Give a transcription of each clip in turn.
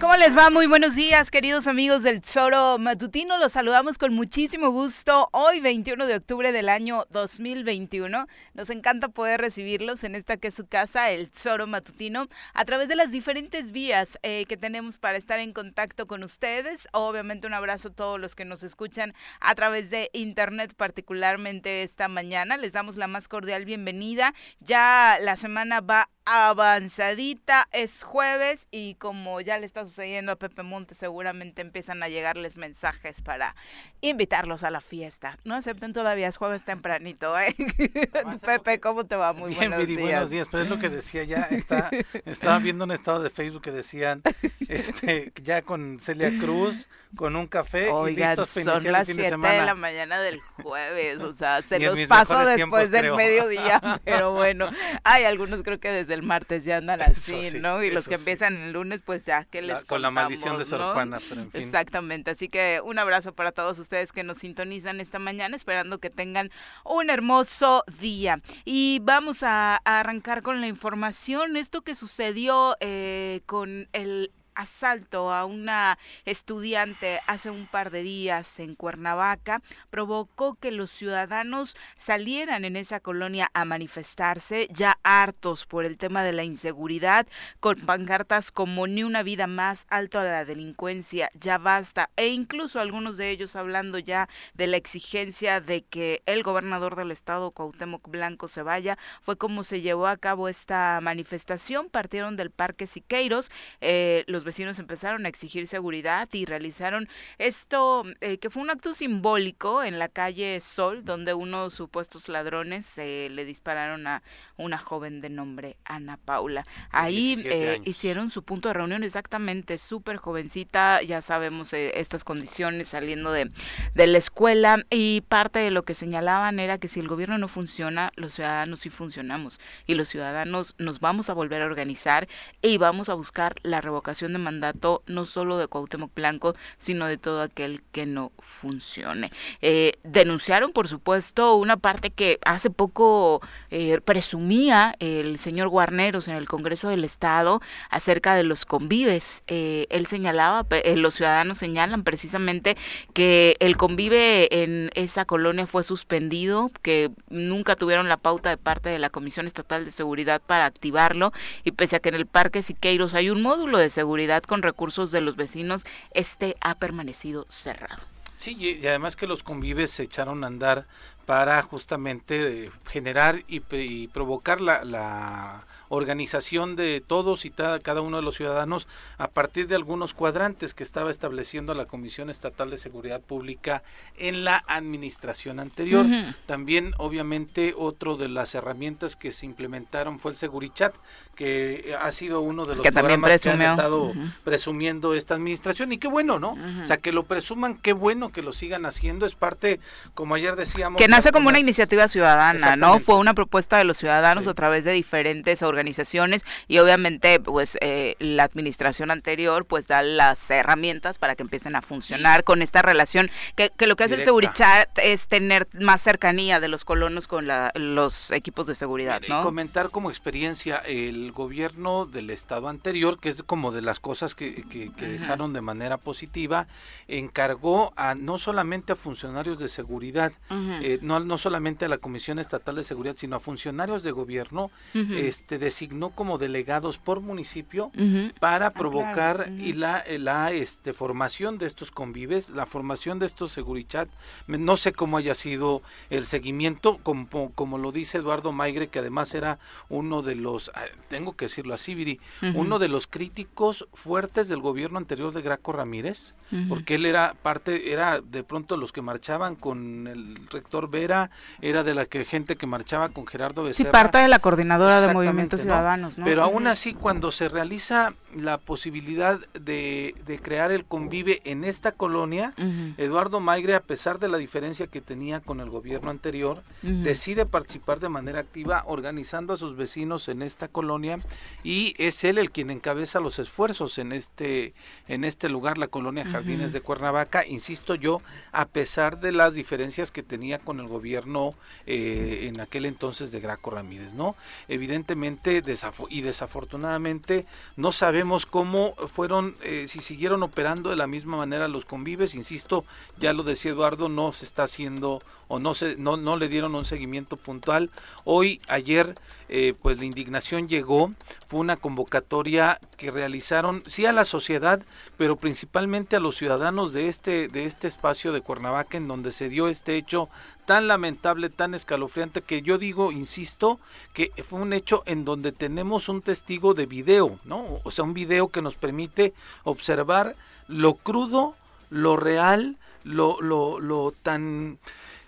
¿Cómo les va? Muy buenos días, queridos amigos del Zoro Matutino. Los saludamos con muchísimo gusto hoy, 21 de octubre del año 2021. Nos encanta poder recibirlos en esta que es su casa, el Zoro Matutino, a través de las diferentes vías eh, que tenemos para estar en contacto con ustedes. Obviamente un abrazo a todos los que nos escuchan a través de internet, particularmente esta mañana. Les damos la más cordial bienvenida. Ya la semana va avanzadita, es jueves y como ya le está sucediendo a Pepe Monte, seguramente empiezan a llegarles mensajes para invitarlos a la fiesta. No acepten todavía, es jueves tempranito, ¿eh? Pepe, ¿cómo te va? Muy Bien, buenos Viri, días. buenos días. Pues es lo que decía ya, está, estaba viendo un estado de Facebook que decían, este, ya con Celia Cruz, con un café Oigan, y listos para son las el fin de 7 semana. de la mañana del jueves, o sea, se los paso después tiempos, del creo. mediodía, pero bueno, hay algunos creo que desde el martes ya andan así, sí, ¿no? Y los que sí. empiezan el lunes, pues ya, que les La- con la maldición de Sor no? Juana, pero en fin. Exactamente, así que un abrazo para todos ustedes que nos sintonizan esta mañana, esperando que tengan un hermoso día. Y vamos a, a arrancar con la información, esto que sucedió eh, con el asalto a una estudiante hace un par de días en Cuernavaca provocó que los ciudadanos salieran en esa colonia a manifestarse ya hartos por el tema de la inseguridad con pancartas como ni una vida más alto a la delincuencia, ya basta e incluso algunos de ellos hablando ya de la exigencia de que el gobernador del estado Cuauhtémoc Blanco se vaya, fue como se llevó a cabo esta manifestación, partieron del Parque Siqueiros, eh, los vecinos empezaron a exigir seguridad y realizaron esto eh, que fue un acto simbólico en la calle Sol, donde unos supuestos ladrones eh, le dispararon a una joven de nombre Ana Paula. Ahí 17 eh, hicieron su punto de reunión exactamente, súper jovencita, ya sabemos eh, estas condiciones saliendo de, de la escuela y parte de lo que señalaban era que si el gobierno no funciona, los ciudadanos sí funcionamos y los ciudadanos nos vamos a volver a organizar y vamos a buscar la revocación de mandato no solo de Cuauhtémoc Blanco, sino de todo aquel que no funcione. Eh, denunciaron, por supuesto, una parte que hace poco eh, presumía el señor Guarneros en el Congreso del Estado acerca de los convives. Eh, él señalaba, los ciudadanos señalan precisamente que el convive en esa colonia fue suspendido, que nunca tuvieron la pauta de parte de la Comisión Estatal de Seguridad para activarlo y pese a que en el Parque Siqueiros hay un módulo de seguridad con recursos de los vecinos, este ha permanecido cerrado. Sí, y, además que los convives se echaron a andar para justamente eh, generar y, y provocar la, la organización de todos y cada uno de los ciudadanos a partir de algunos cuadrantes que estaba estableciendo la Comisión Estatal de Seguridad Pública en la administración anterior. También, obviamente, otro de las herramientas que se implementaron fue el Segurichat, que ha sido uno de los Que programas que han estado presumiendo esta administración. Y qué bueno, ¿no? O sea, que lo presuman, qué bueno que lo sigan haciendo, es parte, como ayer decíamos... Que nace como una iniciativa ciudadana, ¿no? Fue una propuesta de los ciudadanos Sí. a través de diferentes organizaciones y obviamente pues eh, la administración anterior pues da las herramientas para que empiecen a funcionar con esta relación que, que lo que hace el. Segurichat es tener más cercanía de los colonos con la- los equipos de seguridad, Y. Comentar como experiencia el gobierno del estado anterior, que es como de las cosas que, que- que dejaron de manera positiva, encargó a no solamente a funcionarios de seguridad, eh, no, no solamente a la Comisión Estatal de Seguridad, sino a funcionarios de gobierno, este designó como delegados por municipio Ujú. para Ah, provocar claro. y la, la este, formación de estos convives, la formación de estos Segurichat. No sé cómo haya sido el seguimiento, como, como lo dice Eduardo Maigre, que además era uno de los, ah, tengo que decirlo así, Viri, uno de los críticos fuertes del gobierno anterior de Graco Ramírez, porque él era parte, era de pronto los que marchaban con el rector Vera, era de la que gente que marchaba con Gerardo Sí, Becerra. parte de la coordinadora de ¿no? ciudadanos, ¿no? Pero aún así, cuando se realiza la posibilidad de, de crear el convive en esta colonia. Eduardo Maigre, a pesar de la diferencia que tenía con el gobierno anterior, decide participar de manera activa organizando a sus vecinos en esta colonia y es él el quien encabeza los esfuerzos en este en este lugar, la colonia Jardines de Cuernavaca, insisto yo, a pesar de las diferencias que tenía con el gobierno eh, en aquel entonces de Graco Ramírez, ¿no? Evidentemente y desafortunadamente no sabemos cómo fueron, eh, si siguieron operando de la misma manera los convives, insisto, ya lo decía Eduardo, no se está haciendo o no se no, no le dieron un seguimiento puntual. Hoy, ayer, eh, pues la indignación llegó, fue una convocatoria que realizaron sí a la sociedad, pero principalmente a los ciudadanos de este de este espacio de Cuernavaca en donde se dio este hecho tan lamentable, tan escalofriante que yo digo, insisto, que fue un hecho en donde tenemos un testigo de video, ¿no? O sea, un video que nos permite observar lo crudo, lo real, lo, lo, lo tan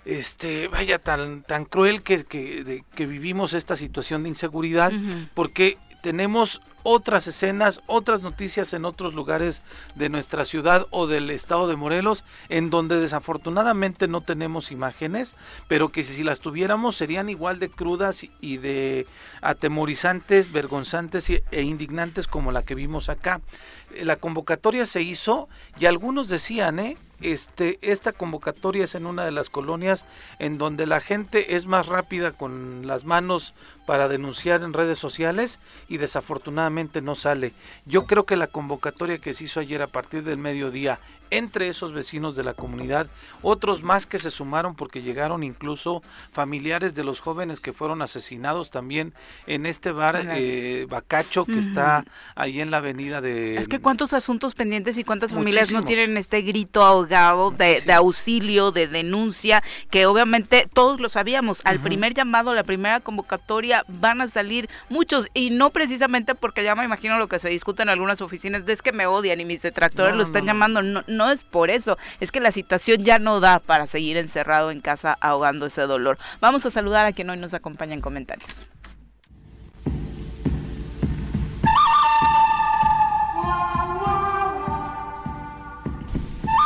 este, vaya, tan, tan cruel que, que, que vivimos esta situación de inseguridad, porque tenemos otras escenas, otras noticias en otros lugares de nuestra ciudad o del estado de Morelos, en donde desafortunadamente no tenemos imágenes, pero que si las tuviéramos serían igual de crudas y de atemorizantes, vergonzantes e indignantes como la que vimos acá. La convocatoria se hizo y algunos decían, ¿eh? Este, esta convocatoria es en una de las colonias en donde la gente es más rápida con las manos para denunciar en redes sociales y desafortunadamente no sale. Yo creo que la convocatoria que se hizo ayer a partir del mediodía entre esos vecinos de la comunidad, otros más que se sumaron porque llegaron incluso familiares de los jóvenes que fueron asesinados también en este bar eh, Bacacho que está ahí en la avenida de... Es que cuántos asuntos pendientes y cuántas familias no tienen este grito ahogado de, auxilio, de denuncia, que obviamente todos lo sabíamos, al primer llamado, la primera convocatoria van a salir muchos y no precisamente porque ya me imagino lo que se discute en algunas oficinas, de es que me odian y mis detractores lo están llamando, no no es por eso, es que la situación ya no da para seguir encerrado en casa ahogando ese dolor. Vamos a saludar a quien hoy nos acompaña en comentarios.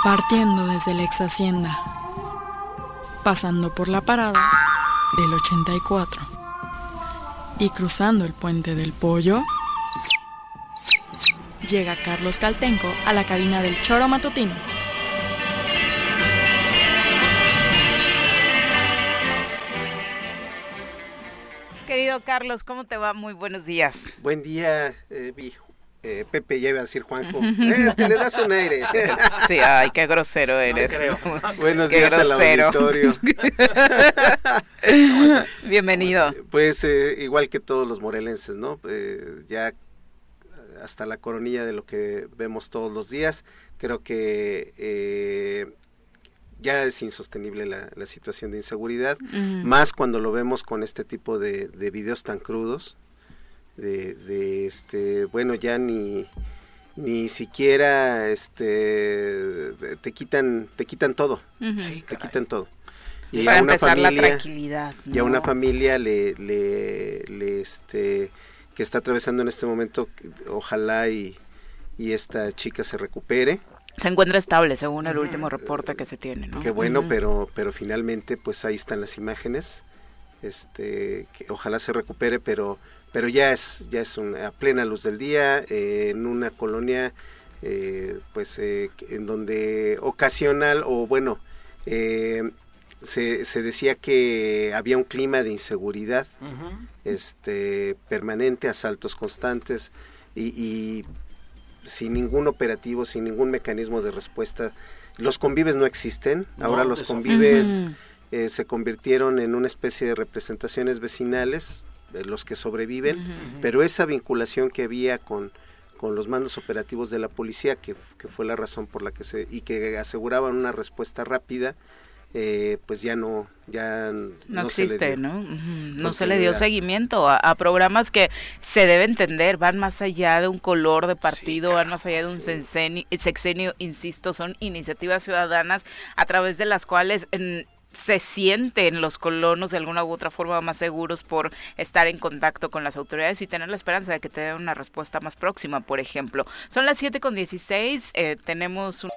Partiendo desde la ex hacienda, pasando por la parada del 84 y cruzando el puente del pollo, llega Carlos Caltenco a la cabina del Choro Matutino. Querido Carlos, ¿cómo te va? Muy buenos días. Buen día, eh, eh, Pepe, ya iba a decir Juanjo. Eh, te le das un aire. sí, ay, qué grosero eres. Buenos días al auditorio. Bienvenido. Pues eh, igual que todos los morelenses, ¿no? Eh, ya hasta la coronilla de lo que vemos todos los días. Creo que eh, ya es insostenible la, situación de inseguridad, más cuando lo vemos con este tipo de, videos tan crudos, de, este, bueno, ya ni ni siquiera este te quitan te quitan todo. Te quitan todo. Y a una familia la tranquilidad y a una familia le, le, le este que está atravesando en este momento, ojalá y, esta chica se recupere. Se encuentra estable, según el último reporte que se tiene, ¿no? Qué bueno, pero, pero finalmente, pues ahí están las imágenes. Este, que ojalá se recupere, pero, pero ya es, ya es a plena luz del día, eh, en una colonia, eh, pues, eh, en donde ocasional o bueno, se, se, decía que había un clima de inseguridad este, permanente, asaltos constantes y, sin ningún operativo, sin ningún mecanismo de respuesta. Los convives no existen, ahora los convives eh, se convirtieron en una especie de representaciones vecinales, los que sobreviven, pero esa vinculación que había con, con los mandos operativos de la policía, que, que, fue la razón por la que se, y que aseguraban una respuesta rápida, eh, pues ya no ya no, existe, ¿no? No se le dio seguimiento a, programas que se debe entender, van más allá de un color de partido, van más allá de un sexenio, insisto, son iniciativas ciudadanas a través de las cuales se sienten los colonos de alguna u otra forma más seguros por estar en contacto con las autoridades y tener la esperanza de que te den una respuesta más próxima, por ejemplo. Son las 7 con 16, eh, tenemos un...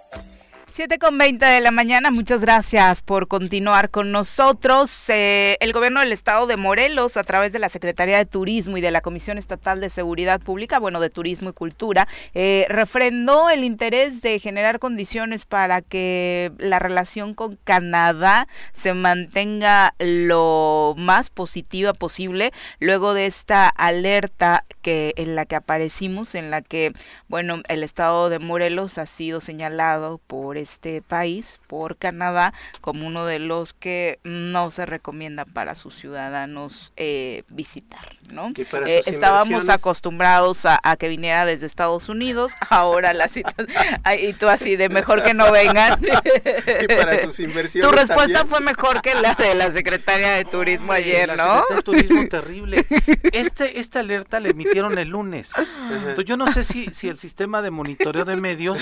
7 con 20 de la mañana, muchas gracias por continuar con nosotros. Eh, el gobierno del estado de Morelos, a través de la Secretaría de Turismo y de la Comisión Estatal de Seguridad Pública, bueno, de Turismo y Cultura, eh, refrendó el interés de generar condiciones para que la relación con Canadá se mantenga lo más positiva posible luego de esta alerta que en la que aparecimos, en la que, bueno, el estado de Morelos ha sido señalado por este país, por Canadá, como uno de los que no se recomienda para sus ciudadanos eh, visitar, ¿no? Eh, estábamos acostumbrados a, que viniera desde Estados Unidos, ahora la cita, y tú así de mejor que no vengan. y para sus inversiones. Tu respuesta fue mejor que la de la secretaria de Turismo ayer, ¿no? La secretaria de Turismo terrible. Este, esta alerta le emitieron el lunes. Entonces, yo no sé si, si el sistema de monitoreo de medios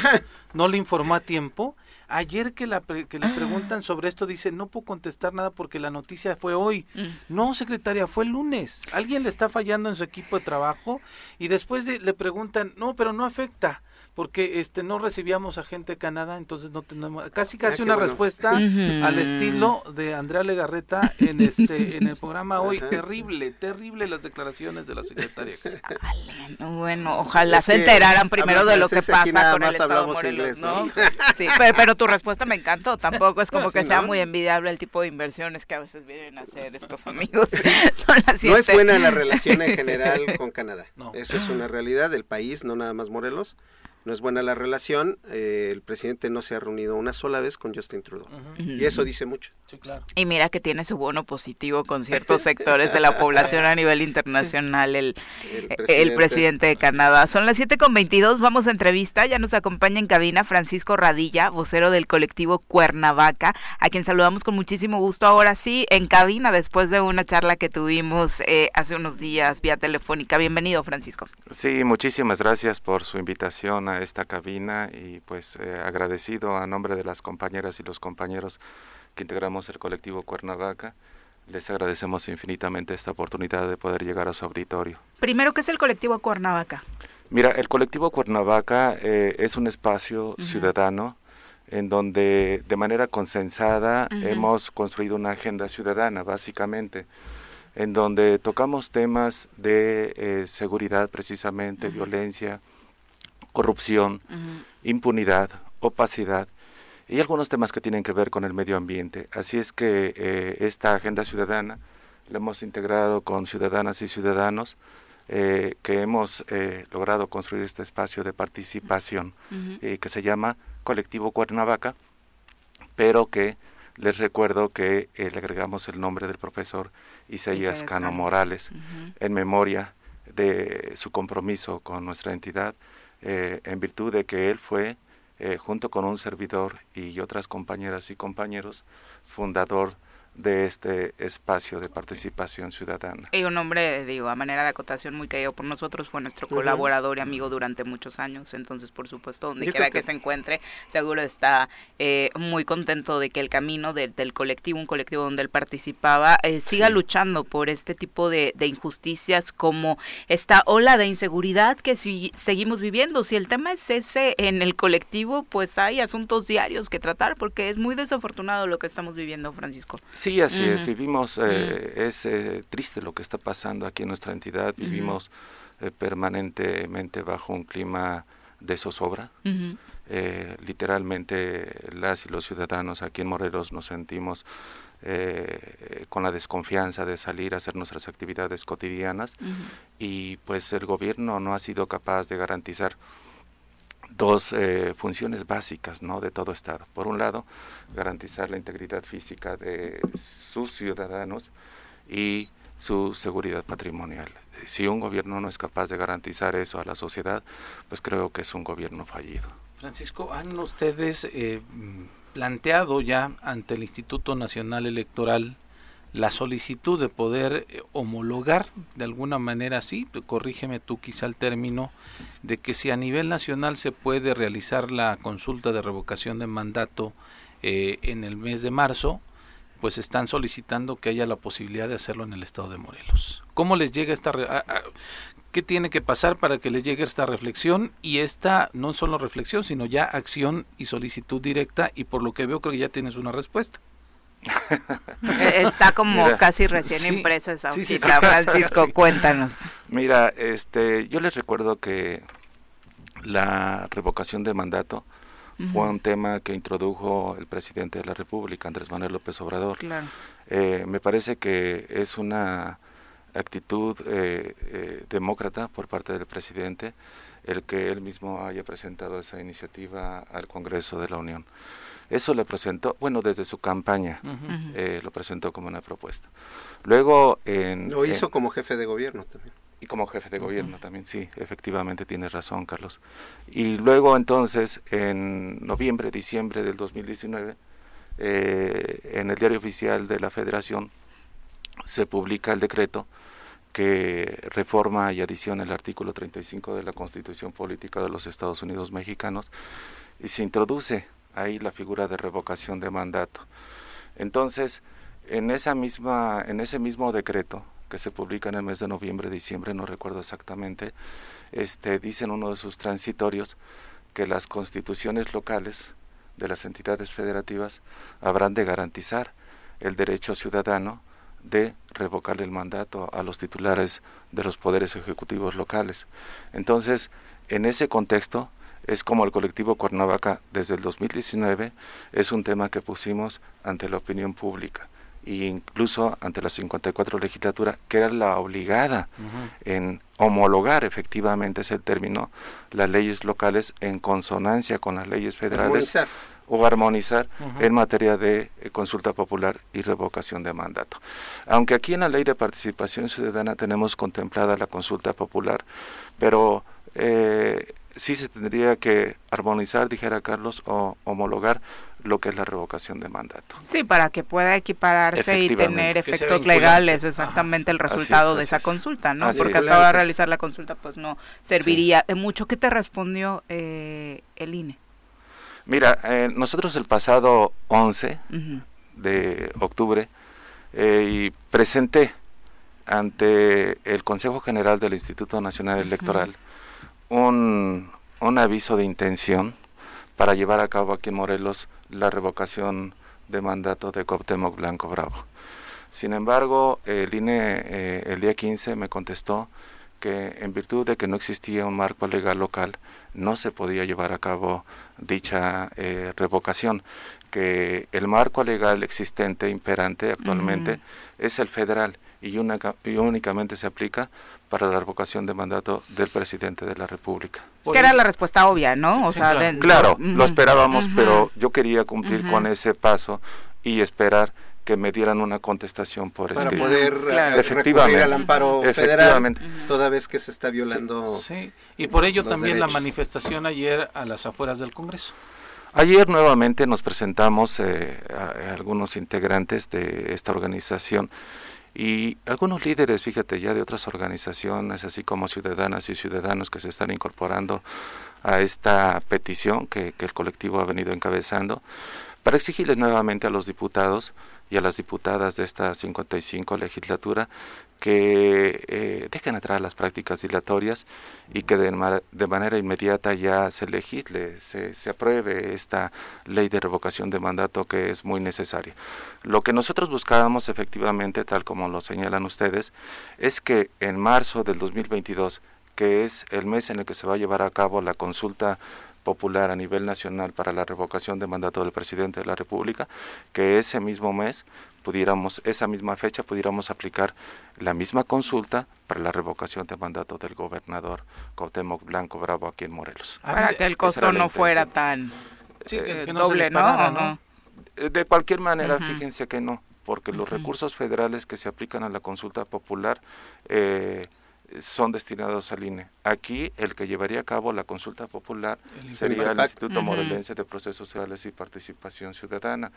no le informó a tiempo. Ayer que, la que le preguntan sobre esto, dice, no puedo contestar nada porque la noticia fue hoy. Mm. No, secretaria, fue el lunes. Alguien le está fallando en su equipo de trabajo y después le preguntan, no, pero no afecta porque este no recibíamos a gente de Canadá, entonces no tenemos casi casi una respuesta al estilo de Andrea Legarreta en este en el programa hoy. Terrible, terrible las declaraciones de la secretaria. bueno, ojalá se enteraran primero de lo que pasa con el Estado Morelos, ¿no? Sí, pero, tu respuesta me encantó, tampoco es como que sea muy envidiable el tipo de inversiones que a veces vienen a hacer estos amigos. no es buena la relación en general con Canadá. Eso es una realidad del país, no nada más Morelos no es buena la relación. Eh, el presidente no se ha reunido una sola vez con Justin Trudeau. Y eso dice mucho. Y mira que tiene su bono positivo con ciertos sectores de la población a nivel internacional, el, el, presidente. de Canadá. Son las 7 con 22, vamos a entrevista. Ya nos acompaña en cabina Francisco Radilla, vocero del colectivo Cuernavaca, a quien saludamos con muchísimo gusto. Ahora sí, en cabina, después de una charla que tuvimos eh, hace unos días vía telefónica. Bienvenido, Francisco. Sí, muchísimas gracias por su invitación esta cabina y pues eh, agradecido a nombre de las compañeras y los compañeros que integramos el colectivo Cuernavaca. Les agradecemos infinitamente esta oportunidad de poder llegar a su auditorio. Primero, ¿qué es el colectivo Cuernavaca? Mira, el colectivo Cuernavaca eh, es un espacio ciudadano en donde de manera consensada hemos construido una agenda ciudadana, básicamente, en donde tocamos temas de eh, seguridad precisamente, violencia, corrupción, impunidad, opacidad y algunos temas que tienen que ver con el medio ambiente. Así es que eh, esta agenda ciudadana la hemos integrado con ciudadanas y ciudadanos eh, que hemos eh, logrado construir este espacio de participación que se llama Colectivo Cuernavaca, pero que les recuerdo que le agregamos el nombre del profesor Isaías Cano Morales en memoria de su compromiso con nuestra entidad eh, en virtud de que él fue, eh, junto con un servidor y otras compañeras y compañeros, fundador de este espacio de participación ciudadana. Y un hombre, digo, a manera de acotación muy querido por nosotros, fue nuestro colaborador y amigo durante muchos años, entonces por supuesto, donde quiera que, se encuentre, seguro está eh, muy contento de que el camino del colectivo, un colectivo donde él participaba, eh, siga luchando por este tipo de, injusticias como esta ola de inseguridad que si seguimos viviendo. Si el tema es ese en el colectivo, pues hay asuntos diarios que tratar porque es muy desafortunado lo que estamos viviendo, Francisco. Sí, así es. Vivimos, eh, es eh, triste lo que está pasando aquí en nuestra entidad. Vivimos eh, permanentemente bajo un clima de zozobra. literalmente las y los ciudadanos aquí en Morelos nos sentimos con la desconfianza de salir a hacer nuestras actividades cotidianas y pues el gobierno no ha sido capaz de garantizar dos eh, funciones básicas ¿no? de todo Estado. Por un lado, garantizar la integridad física de sus ciudadanos y su seguridad patrimonial. Si un gobierno no es capaz de garantizar eso a la sociedad, pues creo que es un gobierno fallido. Francisco, ¿han ustedes eh, planteado ya ante el Instituto Nacional Electoral la solicitud de poder eh, homologar de alguna manera así, corrígeme tú quizá el término, de que si a nivel nacional se puede realizar la consulta de revocación de mandato eh, en el mes de marzo, pues están solicitando que haya la posibilidad de hacerlo en el estado de Morelos. ¿Cómo les llega esta... ¿Qué tiene que pasar para que les llegue esta reflexión? Y esta no solo reflexión, sino ya acción y solicitud directa y por lo que veo creo que ya tienes una respuesta. Está como casi recién impresa esa Francisco, cuéntanos. Mira, este, yo les recuerdo que la revocación de mandato fue un tema que introdujo el presidente de la República, Andrés Manuel López Obrador. Eh, me parece que es una actitud eh, eh, demócrata por parte del presidente el que él mismo haya presentado esa iniciativa al Congreso de la Unión. Eso le presentó, bueno, desde su campaña eh, lo presentó como una propuesta. Luego... En, lo hizo como jefe de gobierno también. Y como jefe de gobierno también, sí, efectivamente tienes razón, Carlos. Y luego entonces, en noviembre, diciembre del 2019, eh, en el diario oficial de la Federación se publica el decreto que reforma y adiciona el artículo 35 de la Constitución Política de los Estados Unidos Mexicanos y se introduce ahí la figura de revocación de mandato. Entonces, en esa misma en ese mismo decreto que se publica en el mes de noviembre, diciembre, no recuerdo exactamente, este dice en uno de sus transitorios que las constituciones locales de las entidades federativas habrán de garantizar el derecho ciudadano de revocar el mandato a los titulares de los poderes ejecutivos locales. Entonces, en ese contexto, es como el colectivo Cuernavaca desde el 2019 es un tema que pusimos ante la opinión pública e incluso ante la 54 legislatura, que era la obligada en homologar efectivamente ese término las leyes locales en consonancia con las leyes federales o armonizar en materia de eh, consulta popular y revocación de mandato. Aunque aquí en la ley de participación ciudadana tenemos contemplada la consulta popular, pero eh, sí se tendría que armonizar, dijera Carlos, o homologar lo que es la revocación de mandato. Sí, para que pueda equipararse y tener efectos legales exactamente el resultado de esa consulta, ¿no? Porque hasta ahora realizar la consulta pues no serviría de mucho. ¿Qué te respondió eh, el INE? Mira, eh, nosotros el pasado 11 de octubre eh, y presenté ante el Consejo General del Instituto Nacional Electoral un, un aviso de intención para llevar a cabo aquí en Morelos la revocación de mandato de Cuauhtémoc Blanco Bravo. Sin embargo, el INE eh, el día 15 me contestó que en virtud de que no existía un marco legal local, no se podía llevar a cabo dicha eh, revocación, que el marco legal existente, imperante actualmente, es el federal y, únicamente se aplica para la revocación de mandato del presidente de la República. Que era la respuesta obvia, ¿no? O sea, claro, lo esperábamos, pero yo quería cumplir con ese paso y esperar que me dieran una contestación por para poder eh, efectivamente al amparo federal toda vez que se está violando sí, y por ello también la manifestación ayer a las afueras del Congreso. Ayer nuevamente nos presentamos eh, a, algunos integrantes de esta organización y algunos líderes, fíjate, ya de otras organizaciones, así como ciudadanas y ciudadanos que se están incorporando a esta petición que, que el colectivo ha venido encabezando, para exigirles nuevamente a los diputados y a las diputadas de esta 55 legislatura que eh, dejen atrás las prácticas dilatorias y que de, manera inmediata ya se legisle, se, se, apruebe esta ley de revocación de mandato que es muy necesaria. Lo que nosotros buscábamos efectivamente, tal como lo señalan ustedes, es que en marzo del 2022, que es el mes en el que se va a llevar a cabo la consulta popular a nivel nacional para la revocación de mandato del presidente de la República, que ese mismo mes pudiéramos, esa misma fecha pudiéramos aplicar la misma consulta para la revocación de mandato del gobernador Cuauhtémoc Blanco Bravo aquí en Morelos. Para que el costo no fuera tan eh, doble, ¿no? De cualquier manera, fíjense que no, porque los recursos federales que se aplican a la consulta popular eh, son destinados al INE. Aquí el que llevaría a cabo la consulta popular sería el Instituto Morelense de Procesos Sociales y Participación Ciudadana,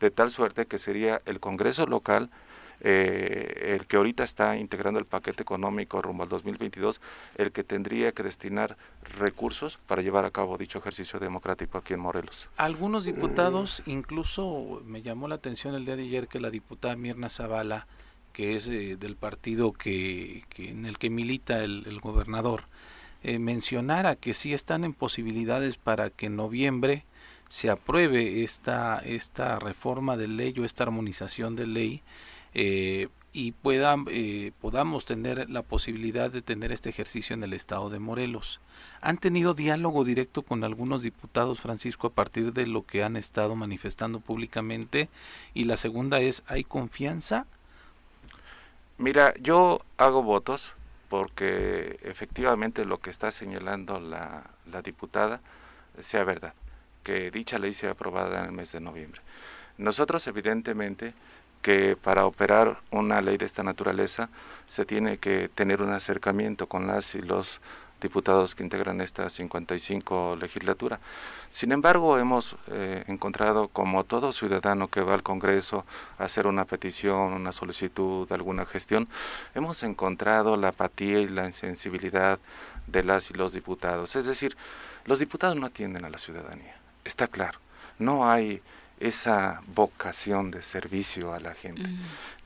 de tal suerte que sería el Congreso local eh, el que ahorita está integrando el paquete económico rumbo al 2022, el que tendría que destinar recursos para llevar a cabo dicho ejercicio democrático aquí en Morelos. Algunos diputados, incluso me llamó la atención el día de ayer que la diputada Mirna Zavala, que es eh, del partido que, en el que milita el, gobernador, eh, mencionara que sí están en posibilidades para que en noviembre se apruebe esta, esta reforma de ley o esta armonización de ley eh, y pueda, podamos tener la posibilidad de tener este ejercicio en el estado de Morelos. ¿Han tenido diálogo directo con algunos diputados, Francisco, a partir de lo que han estado manifestando públicamente? Y la segunda es, ¿hay confianza Mira, yo hago votos porque efectivamente lo que está señalando la, la diputada sea verdad, que dicha ley sea aprobada en el mes de noviembre. Nosotros evidentemente que para operar una ley de esta naturaleza se tiene que tener un acercamiento con las y los diputados que integran esta 55 legislatura. Sin embargo, hemos eh, encontrado, como todo ciudadano que va al Congreso a hacer una petición, una solicitud, alguna gestión, hemos encontrado la apatía y la insensibilidad de las y los diputados. Es decir, los diputados no atienden a la ciudadanía, está claro. No hay esa vocación de servicio a la gente.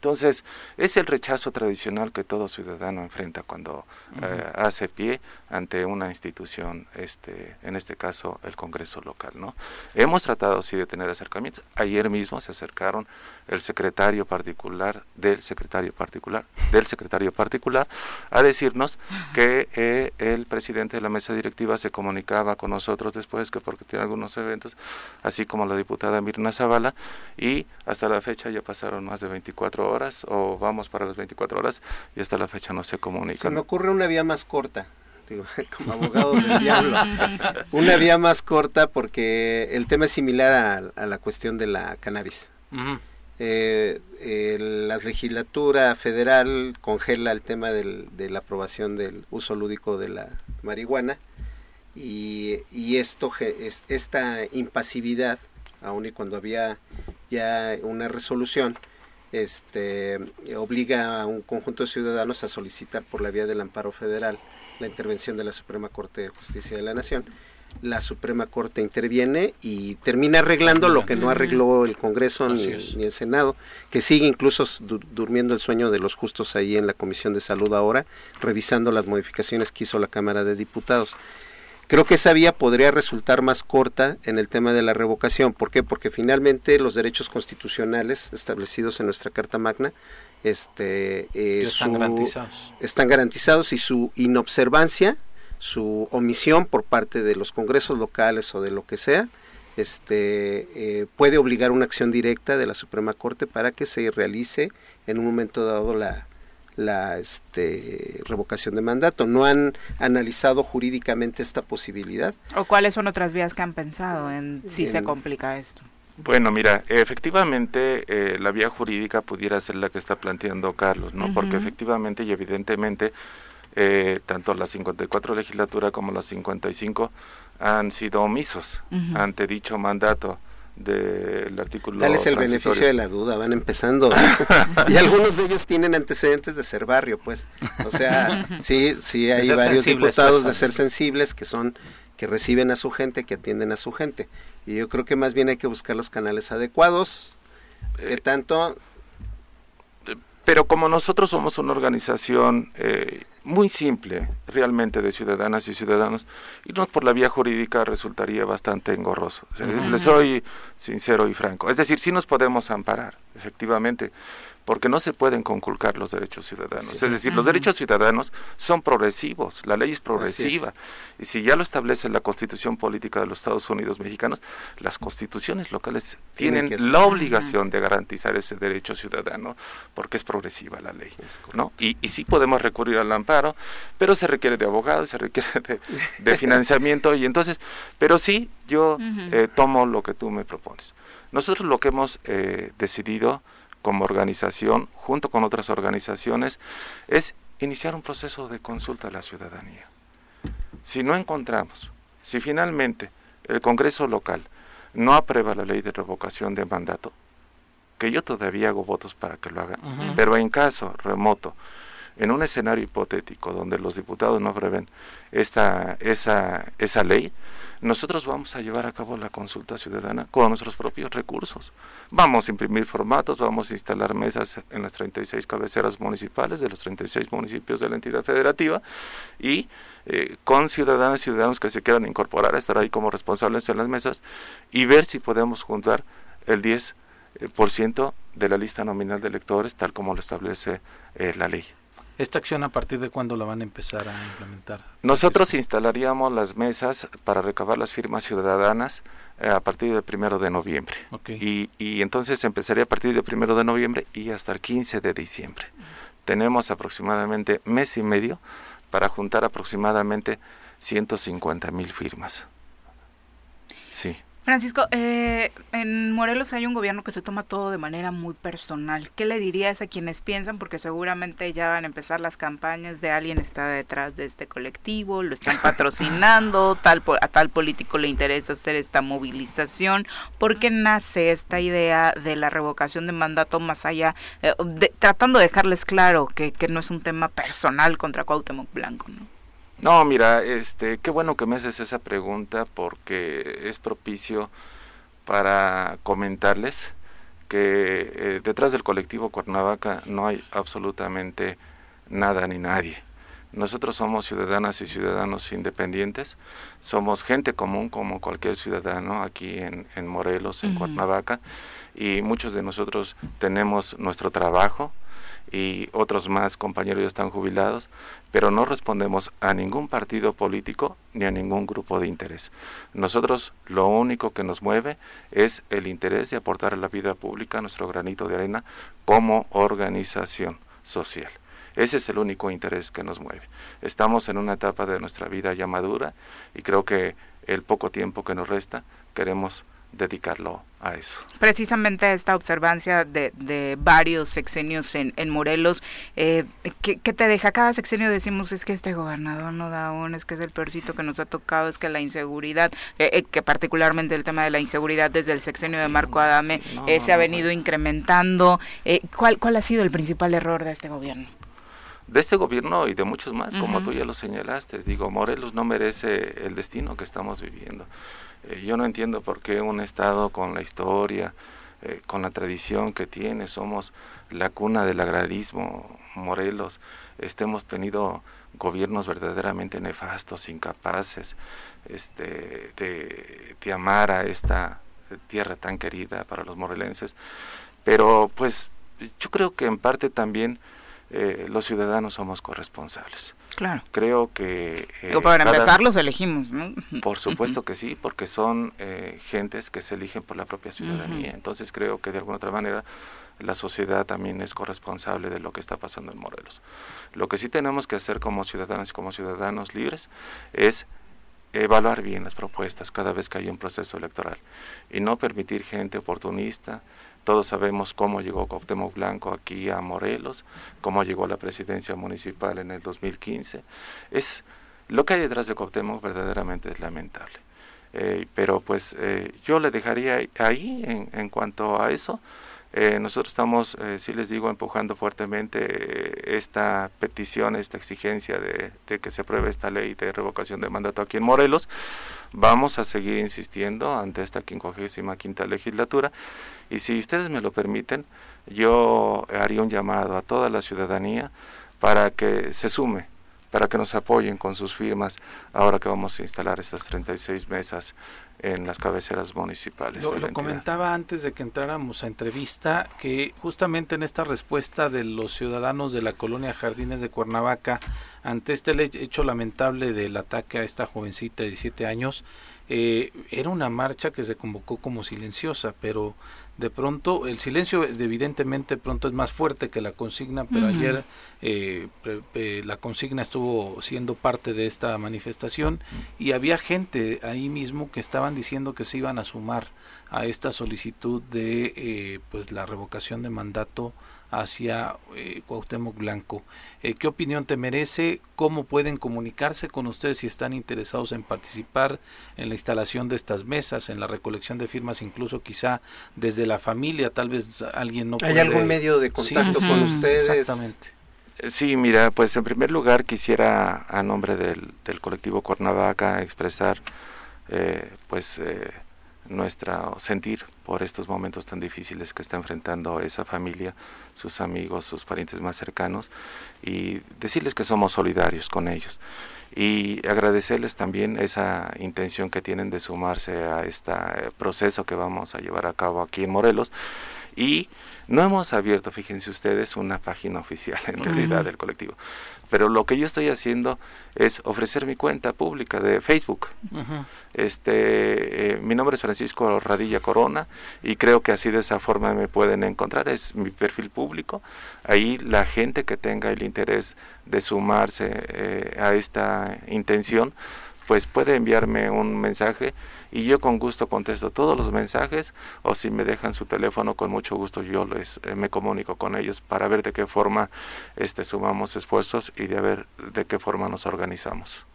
Entonces, es el rechazo tradicional que todo ciudadano enfrenta cuando eh, hace pie ante una institución, este, en este caso el Congreso local. ¿no? Hemos tratado sí de tener acercamientos. Ayer mismo se acercaron el secretario particular del secretario particular del secretario particular a decirnos que eh, el presidente de la mesa directiva se comunicaba con nosotros después que porque tiene algunos eventos, así como la diputada Mirna Zavala, y hasta la fecha ya pasaron más de 24 horas horas o vamos para las 24 horas y hasta la fecha no se comunica. Se me ocurre una vía más corta, digo, como abogado del diablo. Una vía más corta porque el tema es similar a, la cuestión de la cannabis. Eh, la legislatura federal congela el tema de la aprobación del uso lúdico de la marihuana y, y esto esta impasividad aun y cuando había ya una resolución este, obliga a un conjunto de ciudadanos a solicitar por la vía del amparo federal la intervención de la Suprema Corte de Justicia de la Nación. La Suprema Corte interviene y termina arreglando lo que no arregló el Congreso ni, el Senado, que sigue incluso durmiendo el sueño de los justos ahí en la Comisión de Salud ahora, revisando las modificaciones que hizo la Cámara de Diputados. Creo que esa vía podría resultar más corta en el tema de la revocación. ¿Por qué? Porque finalmente los derechos constitucionales establecidos en nuestra Carta Magna este, eh, están, garantizados. están garantizados y su inobservancia, su omisión por parte de los congresos locales o de lo que sea, este, eh, puede obligar una acción directa de la Suprema Corte para que se realice en un momento dado la, la este, revocación de mandato. No han analizado jurídicamente esta posibilidad. ¿O cuáles son otras vías que han pensado en si se complica esto? Bueno, mira, efectivamente eh, la vía jurídica pudiera ser la que está planteando Carlos, ¿no? Porque efectivamente y evidentemente eh, tanto la 54 legislatura como la 55 han sido omisos ante dicho mandato del artículo. Tal es el beneficio de la duda, van empezando. y algunos de ellos tienen antecedentes de ser barrio, pues. O sea, sí, sí hay varios diputados pues, de ser sensibles que son que reciben a su gente, que atienden a su gente. Y yo creo que más bien hay que buscar los canales adecuados, que eh, tanto pero como nosotros somos una organización eh, muy simple, realmente de ciudadanas y ciudadanos, irnos por la vía jurídica resultaría bastante engorroso. Les soy sincero y franco. Es decir, sí nos podemos amparar, efectivamente, porque no se pueden conculcar los derechos ciudadanos. Es decir, los derechos ciudadanos son progresivos, la ley es progresiva. Y si ya lo establece la Constitución Política de los Estados Unidos Mexicanos, las constituciones locales tienen, la obligación de garantizar ese derecho ciudadano, porque es progresiva la ley. ¿no? Y, y, sí podemos recurrir al amparo, pero se requiere de abogados, se requiere de, financiamiento, y entonces, pero sí, yo eh, tomo lo que tú me propones. Nosotros lo que hemos eh, decidido como organización, junto con otras organizaciones, es iniciar un proceso de consulta a la ciudadanía. Si no encontramos, si finalmente el Congreso local no aprueba la ley de revocación de mandato, que yo todavía hago votos para que lo hagan, pero en caso remoto, en un escenario hipotético donde los diputados no aprueben esta, esa, esa ley, nosotros vamos a llevar a cabo la consulta ciudadana con nuestros propios recursos. Vamos a imprimir formatos, vamos a instalar mesas en las 36 cabeceras municipales de los 36 municipios de la entidad federativa y eh, con ciudadanas y ciudadanos que se quieran incorporar, estar ahí como responsables en las mesas y ver si podemos juntar el 10% eh, de la lista nominal de electores tal como lo establece eh, la ley. ¿Esta acción a partir de cuándo la van a empezar a implementar? Nosotros instalaríamos las mesas para recabar las firmas ciudadanas eh, a partir del primero de noviembre. Y, y, entonces empezaría a partir del primero de noviembre y hasta el 15 de diciembre. tenemos aproximadamente mes y medio para juntar aproximadamente 150 mil firmas. Sí. Francisco, eh, en Morelos hay un gobierno que se toma todo de manera muy personal. ¿Qué le dirías a quienes piensan? Porque seguramente ya van a empezar las campañas de alguien está detrás de este colectivo, lo están patrocinando, tal a tal político le interesa hacer esta movilización. ¿Por qué nace esta idea de la revocación de mandato más allá, eh, tratando de dejarles claro que, que no es un tema personal contra Cuauhtémoc Blanco? ¿no? No, mira, este, qué bueno que me haces esa pregunta porque es propicio para comentarles que eh, detrás del colectivo Cuernavaca no hay absolutamente nada ni nadie. Nosotros somos ciudadanas y ciudadanos independientes, somos gente común como cualquier ciudadano aquí en, Morelos, en Cuernavaca, y muchos de nosotros tenemos nuestro trabajo, y otros más compañeros ya están jubilados, pero no respondemos a ningún partido político ni a ningún grupo de interés. Nosotros lo único que nos mueve es el interés de aportar a la vida pública nuestro granito de arena como organización social. Ese es el único interés que nos mueve. Estamos en una etapa de nuestra vida ya madura y creo que el poco tiempo que nos resta queremos dedicarlo a eso. Precisamente esta observancia de, de varios sexenios en, en Morelos, eh, ¿qué, te deja? Cada sexenio decimos es que este gobernador no da un, es que es el peorcito que nos ha tocado, es que la inseguridad, eh, eh, que particularmente el tema de la inseguridad desde el sexenio de Marco Adame eh, se ha venido incrementando. ¿cuál, ¿Cuál ha sido el principal error de este gobierno? De este gobierno y de muchos más, como tú ya lo señalaste. Digo, Morelos no merece el destino que estamos viviendo. Eh, yo no entiendo por qué un Estado con la historia, eh, con la tradición que tiene, somos la cuna del agrarismo, Morelos, estemos tenido gobiernos verdaderamente nefastos, incapaces este, de, de amar a esta tierra tan querida para los morelenses. Pero pues yo creo que en parte también eh, los ciudadanos somos corresponsables. Claro. Creo que... Eh, para empezar los elegimos, ¿no? Por supuesto que sí, porque son eh, gentes que se eligen por la propia ciudadanía. Entonces creo que de alguna otra manera la sociedad también es corresponsable de lo que está pasando en Morelos. Lo que sí tenemos que hacer como ciudadanos y como ciudadanos libres es evaluar bien las propuestas cada vez que hay un proceso electoral y no permitir gente oportunista, todos sabemos cómo llegó Cuauhtémoc Blanco aquí a Morelos, cómo llegó a la presidencia municipal en el 2015. Es lo que hay detrás de Cuauhtémoc verdaderamente es lamentable. Eh, pero pues eh, yo le dejaría ahí en, en cuanto a eso. Eh, nosotros estamos, eh, sí les digo, empujando fuertemente esta petición, esta exigencia de, de, que se apruebe esta ley de revocación de mandato aquí en Morelos. Vamos a seguir insistiendo ante esta 55 quinta legislatura y si ustedes me lo permiten, yo haría un llamado a toda la ciudadanía para que se sume, para que nos apoyen con sus firmas ahora que vamos a instalar estas 36 mesas en las cabeceras municipales. Lo, comentaba antes de que entráramos a entrevista que justamente en esta respuesta de los ciudadanos de la colonia Jardines de Cuernavaca ante este hecho lamentable del ataque a esta jovencita de 17 años, eh, era una marcha que se convocó como silenciosa, pero de pronto el silencio evidentemente pronto es más fuerte que la consigna, pero ayer eh, la consigna estuvo siendo parte de esta manifestación y había gente ahí mismo que estaban diciendo que se iban a sumar a esta solicitud de eh, pues la revocación de mandato hacia eh, Cuauhtémoc Blanco. Eh, ¿Qué opinión te merece? ¿Cómo pueden comunicarse con ustedes si están interesados en participar en la instalación de estas mesas, en la recolección de firmas, incluso quizá desde la familia, tal vez alguien no ¿Hay algún medio de contacto con ustedes? Exactamente. Eh, sí, mira, pues en primer lugar quisiera a nombre del, del colectivo Cuernavaca expresar eh, pues eh, nuestra sentir por estos momentos tan difíciles que está enfrentando esa familia, sus amigos, sus parientes más cercanos y decirles que somos solidarios con ellos. Y agradecerles también esa intención que tienen de sumarse a este proceso que vamos a llevar a cabo aquí en Morelos Y no hemos abierto, fíjense ustedes, una página oficial en realidad del colectivo. Pero lo que yo estoy haciendo es ofrecer mi cuenta pública de Facebook. Este, eh, mi nombre es Francisco Radilla Corona y creo que así de esa forma me pueden encontrar. Es mi perfil público. Ahí la gente que tenga el interés de sumarse eh, a esta intención, pues puede enviarme un mensaje y yo con gusto contesto todos los mensajes o si me dejan su teléfono con mucho gusto yo les eh, me comunico con ellos para ver de qué forma este sumamos esfuerzos y de ver de qué forma nos organizamos.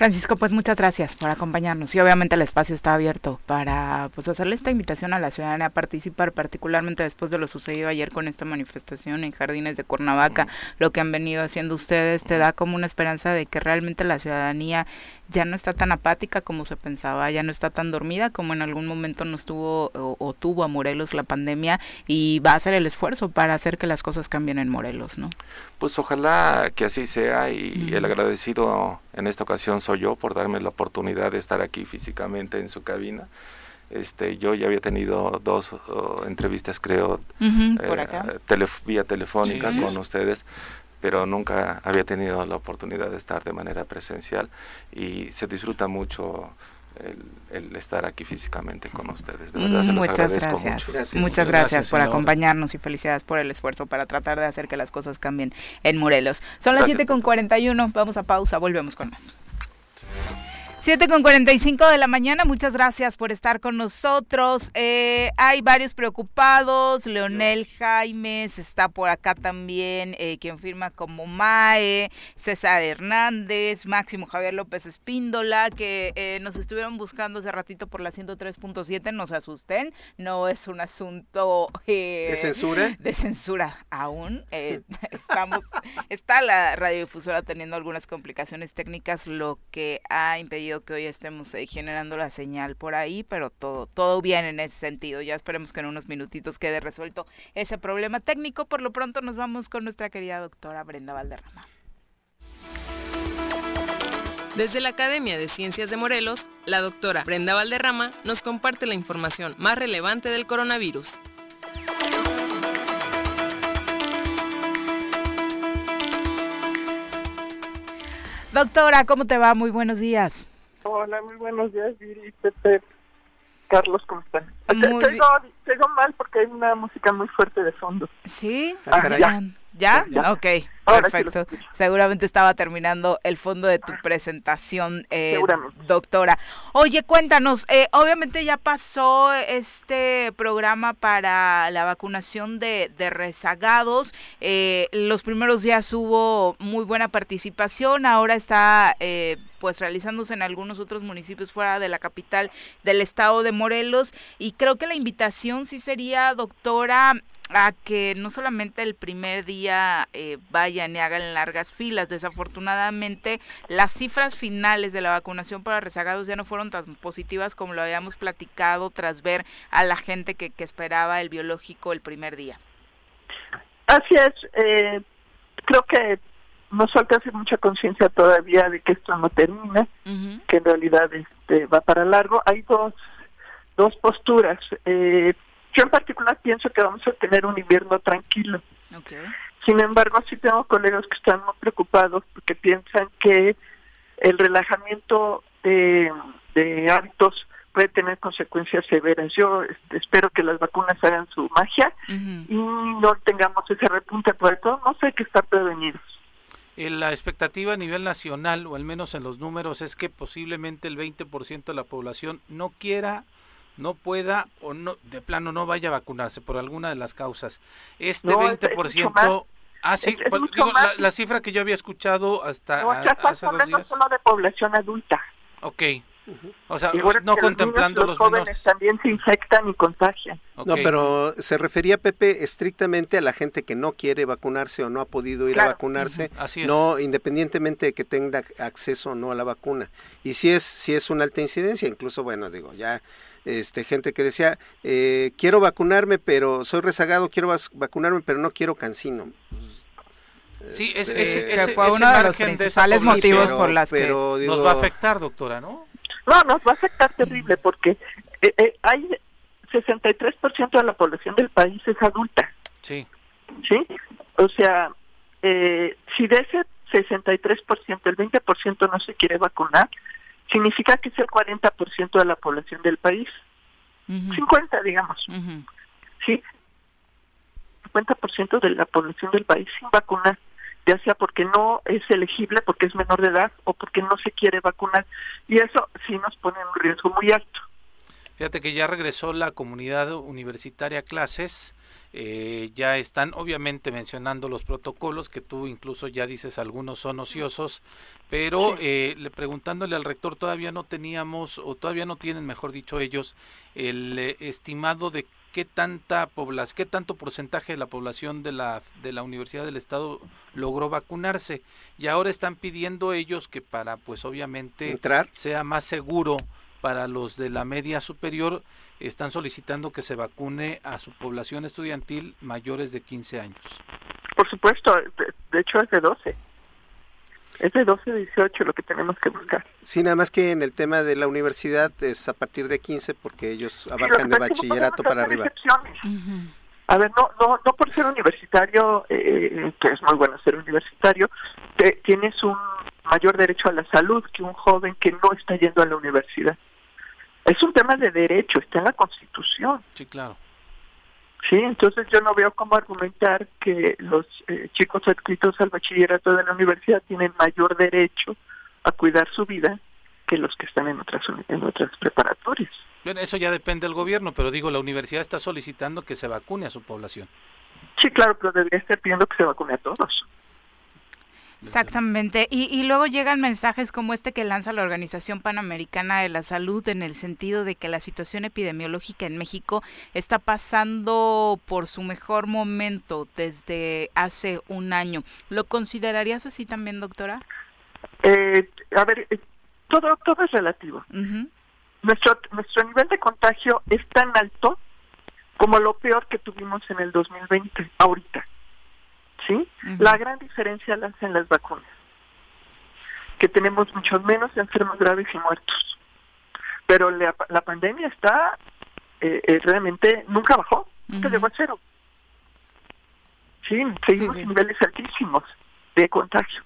Francisco, pues muchas gracias por acompañarnos. Y obviamente el espacio está abierto para pues hacerle esta invitación a la ciudadanía a participar, particularmente después de lo sucedido ayer con esta manifestación en Jardines de Cuernavaca, lo que han venido haciendo ustedes te da como una esperanza de que realmente la ciudadanía ya no está tan apática como se pensaba, ya no está tan dormida como en algún momento nos tuvo o, tuvo a Morelos la pandemia y va a hacer el esfuerzo para hacer que las cosas cambien en Morelos, ¿no? Pues ojalá que así sea y el agradecido en esta ocasión soy yo por darme la oportunidad de estar aquí físicamente en su cabina. Este, yo ya había tenido dos entrevistas, creo, eh, vía telefónica con ustedes, pero nunca había tenido la oportunidad de estar de manera presencial y se disfruta mucho el, estar aquí físicamente con ustedes. De verdad, se los Muchas agradezco gracias. mucho. Muchas gracias, por acompañarnos y felicidades por el esfuerzo para tratar de hacer que las cosas cambien en Morelos. Son las 7 con 41, vamos a pausa, volvemos con más. you 7 con 45 de la mañana, muchas gracias por estar con nosotros. Eh, hay varios preocupados, Leonel Jaimes está por acá también, eh, quien firma como MAE, César Hernández, Máximo Javier López Espíndola, que eh, nos estuvieron buscando hace ratito por la 103.7, no se asusten, no es un asunto... ¿De censura? De censura aún. estamos, está la radiodifusora teniendo algunas complicaciones técnicas, lo que ha impedido que hoy estemos eh, generando la señal por ahí, pero todo, todo bien en ese sentido. Ya esperemos que en unos minutitos quede resuelto ese problema técnico. Por lo pronto nos vamos con nuestra querida doctora Brenda Valderrama. Desde la Academia de Ciencias de Morelos, la doctora Brenda Valderrama nos comparte la información más relevante del coronavirus. Doctora, ¿cómo te va? Muy buenos días. Hola, muy buenos días, Viri, Pepe, Carlos, ¿cómo están? Te, mal porque hay una música muy fuerte de fondo. ¿Sí? Ah, ya. ¿Ya? Ok, perfecto. Seguramente estaba terminando el fondo de tu presentación, eh, doctora. Oye, cuéntanos, eh, obviamente ya pasó este programa para la vacunación de, de rezagados. Eh, los primeros días hubo muy buena participación, ahora está eh, pues realizándose en algunos otros municipios fuera de la capital del estado de Morelos. Y creo que la invitación sí sería, doctora, a que no solamente el primer día eh, vayan y hagan largas filas. Desafortunadamente, las cifras finales de la vacunación para rezagados ya no fueron tan positivas como lo habíamos platicado tras ver a la gente que, que esperaba el biológico el primer día. Así es. Eh, creo que nos falta hacer mucha conciencia todavía de que esto no termina, que en realidad este, va para largo. Hay dos, dos posturas. Eh, yo en particular pienso que vamos a tener un invierno tranquilo. Sin embargo, sí tengo colegas que están muy preocupados porque piensan que el relajamiento de, hábitos puede tener consecuencias severas. Yo este, espero que las vacunas hagan su magia y no tengamos ese repunte, por eso no sé que estar prevenidos. Eh, la expectativa a nivel nacional, o al menos en los números, es que posiblemente el 20% de la población no quiera no pueda o no de plano no vaya a vacunarse por alguna de las causas. Este 20%... ah, sí, digo, la, cifra que yo había escuchado hasta no, hace dos días. solo de población adulta. Ok. O sea, no contemplando los, jóvenes también se infectan y contagian. No, pero se refería Pepe estrictamente a la gente que no quiere vacunarse o no ha podido ir a vacunarse, Así es. no independientemente de que tenga acceso o no a la vacuna. Y si es si es una alta incidencia, incluso bueno, digo, ya este gente que decía eh, quiero vacunarme pero soy rezagado quiero vacunarme pero no quiero cancino sí este, ese, ese, fue uno de los principales motivos por las que nos va a afectar doctora no no nos va a afectar terrible porque eh, eh, hay 63% de la población del país es adulta. Sí. ¿Sí? O sea, eh, si de ese 63%, el 20% no se quiere vacunar, significa que es el 40% de la población del país. 50, digamos. Sí. 50% de la población del país sin vacunar, ya sea porque no es elegible, porque es menor de edad o porque no se quiere vacunar. Y eso sí nos pone en un riesgo muy alto. Fíjate que ya regresó la comunidad universitaria a clases. Eh, ya están obviamente mencionando los protocolos que tú incluso ya dices algunos son ociosos, pero eh, le, preguntándole al rector todavía no teníamos o todavía no tienen, mejor dicho ellos, el eh, estimado de qué tanta población, qué tanto porcentaje de la población de la de la Universidad del Estado logró vacunarse y ahora están pidiendo ellos que para pues obviamente entrar sea más seguro para los de la media superior están solicitando que se vacune a su población estudiantil mayores de 15 años. Por supuesto, de, hecho es de 12. Es de 12 a 18 lo que tenemos que buscar. Sí, nada más que en el tema de la universidad es a partir de 15 porque ellos abarcan de bachillerato para arriba. A ver, no, no, no por ser universitario, eh, que es muy bueno ser universitario, tienes un mayor derecho a la salud que un joven que no está yendo a la universidad. Es un tema de derecho, está en la Constitución. Sí, claro. Sí, entonces yo no veo cómo argumentar que los eh, chicos adscritos al bachillerato de la universidad tienen mayor derecho a cuidar su vida que los que están en otras en otras preparatorias. Bueno, eso ya depende del gobierno, pero digo, la universidad está solicitando que se vacune a su población. Sí, claro, pero debería estar pidiendo que se vacune a todos. Exactamente. Y, y luego llegan mensajes como este que lanza la Organización Panamericana de la Salud en el sentido de que la situación epidemiológica en México está pasando por su mejor momento desde hace un año. ¿Lo considerarías así también, doctora? Eh, a ver, eh, todo, todo es relativo. nuestro, nuestro nivel de contagio es tan alto como lo peor que tuvimos en el 2020, ahorita. ¿Sí? La gran diferencia la hacen las vacunas, que tenemos muchos menos enfermos graves y muertos. Pero la, pandemia está eh, eh, realmente nunca bajó, nunca llegó a cero. Sí, seguimos en niveles altísimos de contagio.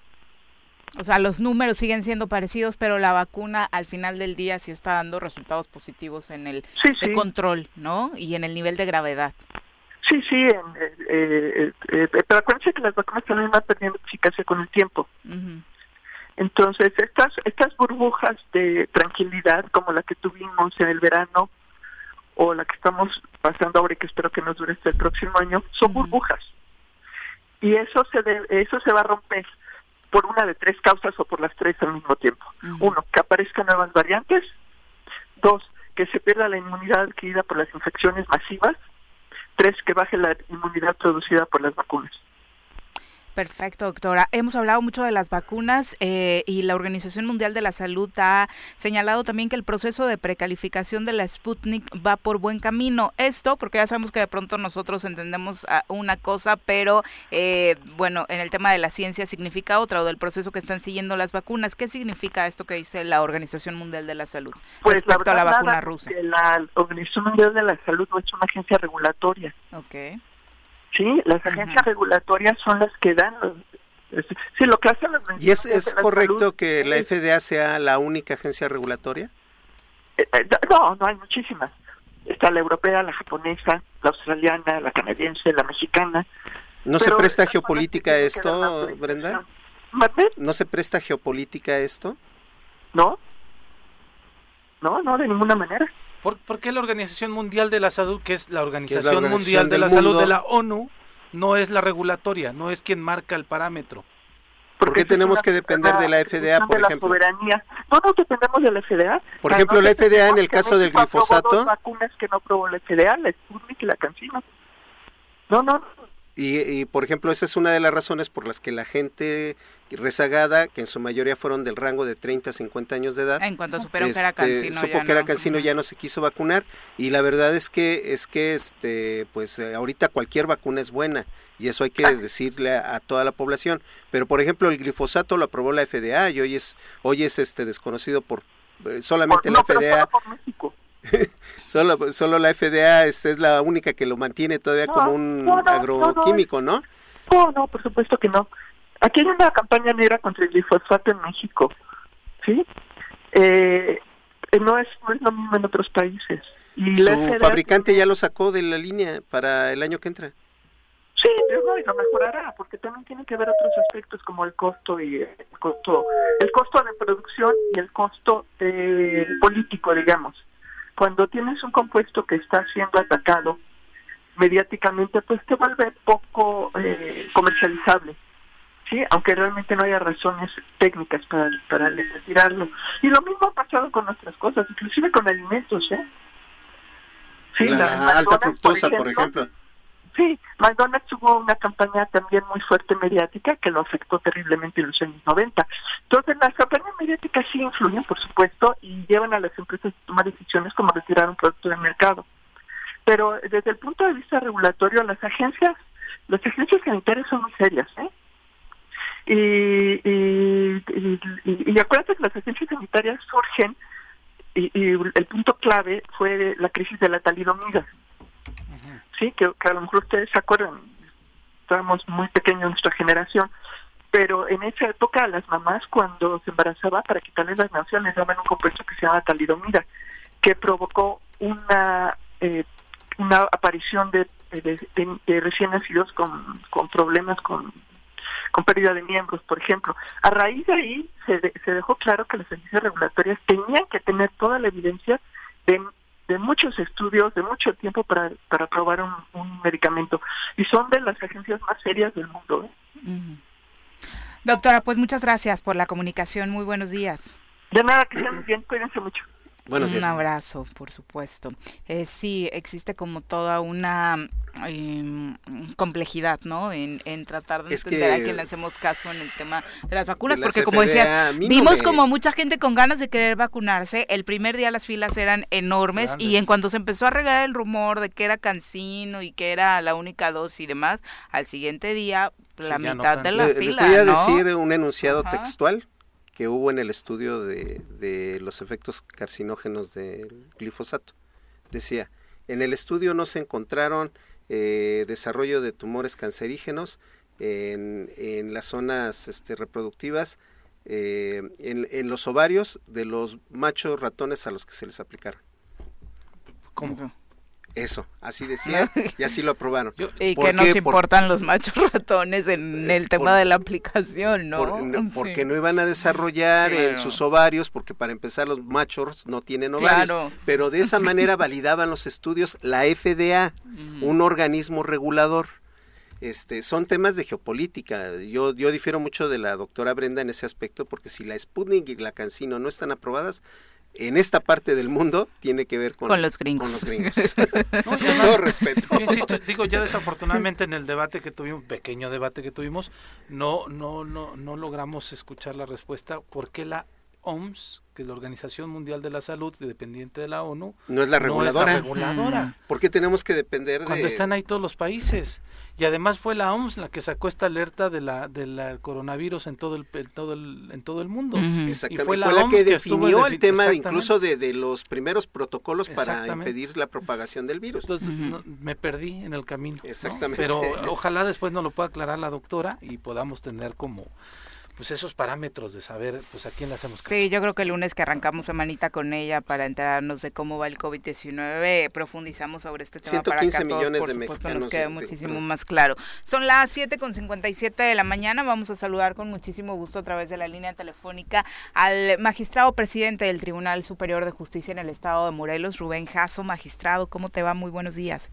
O sea, los números siguen siendo parecidos, pero la vacuna al final del día sí está dando resultados positivos en el control, ¿no? Y en el nivel de gravedad. Sí, sí, eh, eh, eh, pero acuérdense que las vacunas también van perdiendo eficacia con el tiempo. Entonces, estas, estas burbujas de tranquilidad, como la que tuvimos en el verano, o la que estamos pasando ahora y que espero que nos dure hasta el próximo año, son burbujas. Y eso se, eso se va a romper por una de tres causas o por las tres al mismo tiempo. Uno, que aparezcan nuevas variantes. Dos, que se pierda la inmunidad adquirida por las infecciones masivas Tres, que baje la inmunidad producida por las vacunas. Perfecto, doctora. Hemos hablado mucho de las vacunas eh, y la Organización Mundial de la Salud ha señalado también que el proceso de precalificación de la Sputnik va por buen camino. Esto, porque ya sabemos que de pronto nosotros entendemos una cosa, pero eh, bueno, en el tema de la ciencia significa otra, o del proceso que están siguiendo las vacunas. ¿Qué significa esto que dice la Organización Mundial de la Salud pues respecto la a la vacuna rusa? la Organización Mundial de la Salud no es una agencia regulatoria. Okay. Sí, las agencias regulatorias son las que dan los, sí, lo que hacen las ¿Y es, es correcto que la FDA sea la única agencia regulatoria? Eh, eh, no, no hay muchísimas. Está la europea, la japonesa, la australiana, la canadiense, la mexicana. ¿No se presta geopolítica esto, Brenda? ¿No se presta geopolítica esto? No. No, no, de ninguna manera. ¿Por, qué la Organización Mundial de la Salud, que es la Organización, Mundial de la Salud de la ONU, no es la regulatoria, no es quien marca el parámetro? ¿Por qué tenemos que depender de la FDA, por ejemplo? No, no dependemos de la FDA. Por ejemplo, la FDA en el caso del glifosato. Dos vacunas que no aprobó la FDA, la Sputnik y la Cancino. No, no, y, por ejemplo, esa es una de las razones por las que la gente rezagada, que en su mayoría fueron del rango de 30 a 50 años de edad, en cuanto supieron que era este, cancino, supo que era cancino ya no se quiso vacunar. Y la verdad es que es que este pues eh, ahorita cualquier vacuna es buena y eso hay que decirle a, toda la población, pero por ejemplo el glifosato lo aprobó la FDA y hoy es hoy es este desconocido por eh, solamente la FDA solo, solo la FDA este, es la única que lo mantiene todavía como un agroquímico, ¿no? No, no, por supuesto que no. Aquí hay una campaña negra contra el glifosato en México, ¿sí? Eh, no, es, no es lo mismo en otros países. Y Su fabricante ya lo sacó de la línea para el año que entra. Sí, y lo mejorará, porque también tiene que ver otros aspectos como el costo y el costo, el costo de producción y el costo eh, político, digamos. Cuando tienes un compuesto que está siendo atacado mediáticamente, pues te vuelve poco eh, comercializable, sí, aunque realmente no haya razones técnicas para para retirarlo. Y lo mismo ha pasado con otras cosas, inclusive con alimentos, ¿eh? Sí, la, alta fructosa, por ejemplo Sí, McDonald's tuvo una campaña también muy fuerte mediática que lo afectó terriblemente en los años 90. Entonces, las campañas mediáticas sí influyen, por supuesto, y llevan a las empresas a tomar decisiones como retirar un producto del mercado. Pero desde el punto de vista regulatorio, las agencias, las agencias sanitarias son muy serias, ¿eh? Y, y, y, acuérdate que las agencias sanitarias surgen y, el punto clave fue la crisis de la talidomida sí, que, a lo mejor ustedes se acuerdan, estábamos muy pequeños en nuestra generación, pero en esa época las mamás cuando se embarazaba para quitarles las les daban un compuesto que se llama talidomida, que provocó una eh, una aparición de, de, recién nacidos con, con problemas con, con pérdida de miembros, por ejemplo. A raíz de ahí se, se dejó claro que las agencias regulatorias tenían que tener toda la evidencia de de muchos estudios, de mucho tiempo para, para probar un, medicamento. Y son de las agencias más serias del mundo. ¿eh? Doctora, pues muchas gracias por la comunicación. Muy buenos días. De nada, que estén bien. Cuídense mucho. Un abrazo, por supuesto. Eh, sí, existe como toda una em, complejidad, ¿no? En, tratar de entender a quién le hacemos caso en el tema de las vacunas, porque como decía, vimos como mucha gente con ganas de querer vacunarse. El primer día las filas eran enormes y en cuanto se empezó a regar el rumor de que era cancino y que era la única dosis y demás, al siguiente día la mitad de la fila. Les voy a decir un enunciado textual que hubo en el estudio de, los efectos carcinógenos del glifosato. Decía, en el estudio no se encontraron eh, desarrollo de tumores cancerígenos en, en las zonas este, reproductivas, eh, en, en, los ovarios de los machos ratones a los que se les aplicaron. ¿Cómo? Eso, así decía y así lo aprobaron. y que nos importan los machos ratones en eh, el tema de la aplicación, ¿no? porque no iban a desarrollar en sus ovarios, porque para empezar los machos no tienen ovarios. Pero de esa manera validaban los estudios la FDA, un organismo regulador. Este, son temas de geopolítica. Yo, yo difiero mucho de la doctora Brenda en ese aspecto, porque si la Sputnik y la Cancino no están aprobadas, en esta parte del mundo tiene que ver con, los gringos. Con todo respeto. insisto, digo, ya desafortunadamente en el debate que tuvimos, pequeño debate que tuvimos, no, no, no, no logramos escuchar la respuesta por qué la OMS, que es la Organización Mundial de la Salud, dependiente de la ONU, no es la reguladora. reguladora. Mm. ¿Por qué tenemos que depender de...? Cuando están ahí todos los países. Y además fue la OMS la que sacó esta alerta de la del coronavirus en todo el, todo el en todo el mundo. Exactamente. Y fue la, que definió el tema incluso de, de, los primeros protocolos para impedir la propagación del virus. Entonces me perdí en el camino. Exactamente. Pero ojalá después nos lo pueda aclarar la doctora y podamos tener como pues esos parámetros de saber pues a quién le hacemos caso. Sí, yo creo que el lunes que arrancamos semanita con ella para enterarnos de cómo va el COVID-19, profundizamos sobre este tema para que a todos, millones por de supuesto, nos quede muchísimo más claro. Son las 7 con 57 de la mañana, vamos a saludar con muchísimo gusto a través de la línea telefónica al magistrado presidente del Tribunal Superior de Justicia en el Estado de Morelos, Rubén Jasso. Magistrado, ¿cómo te va? Muy buenos días.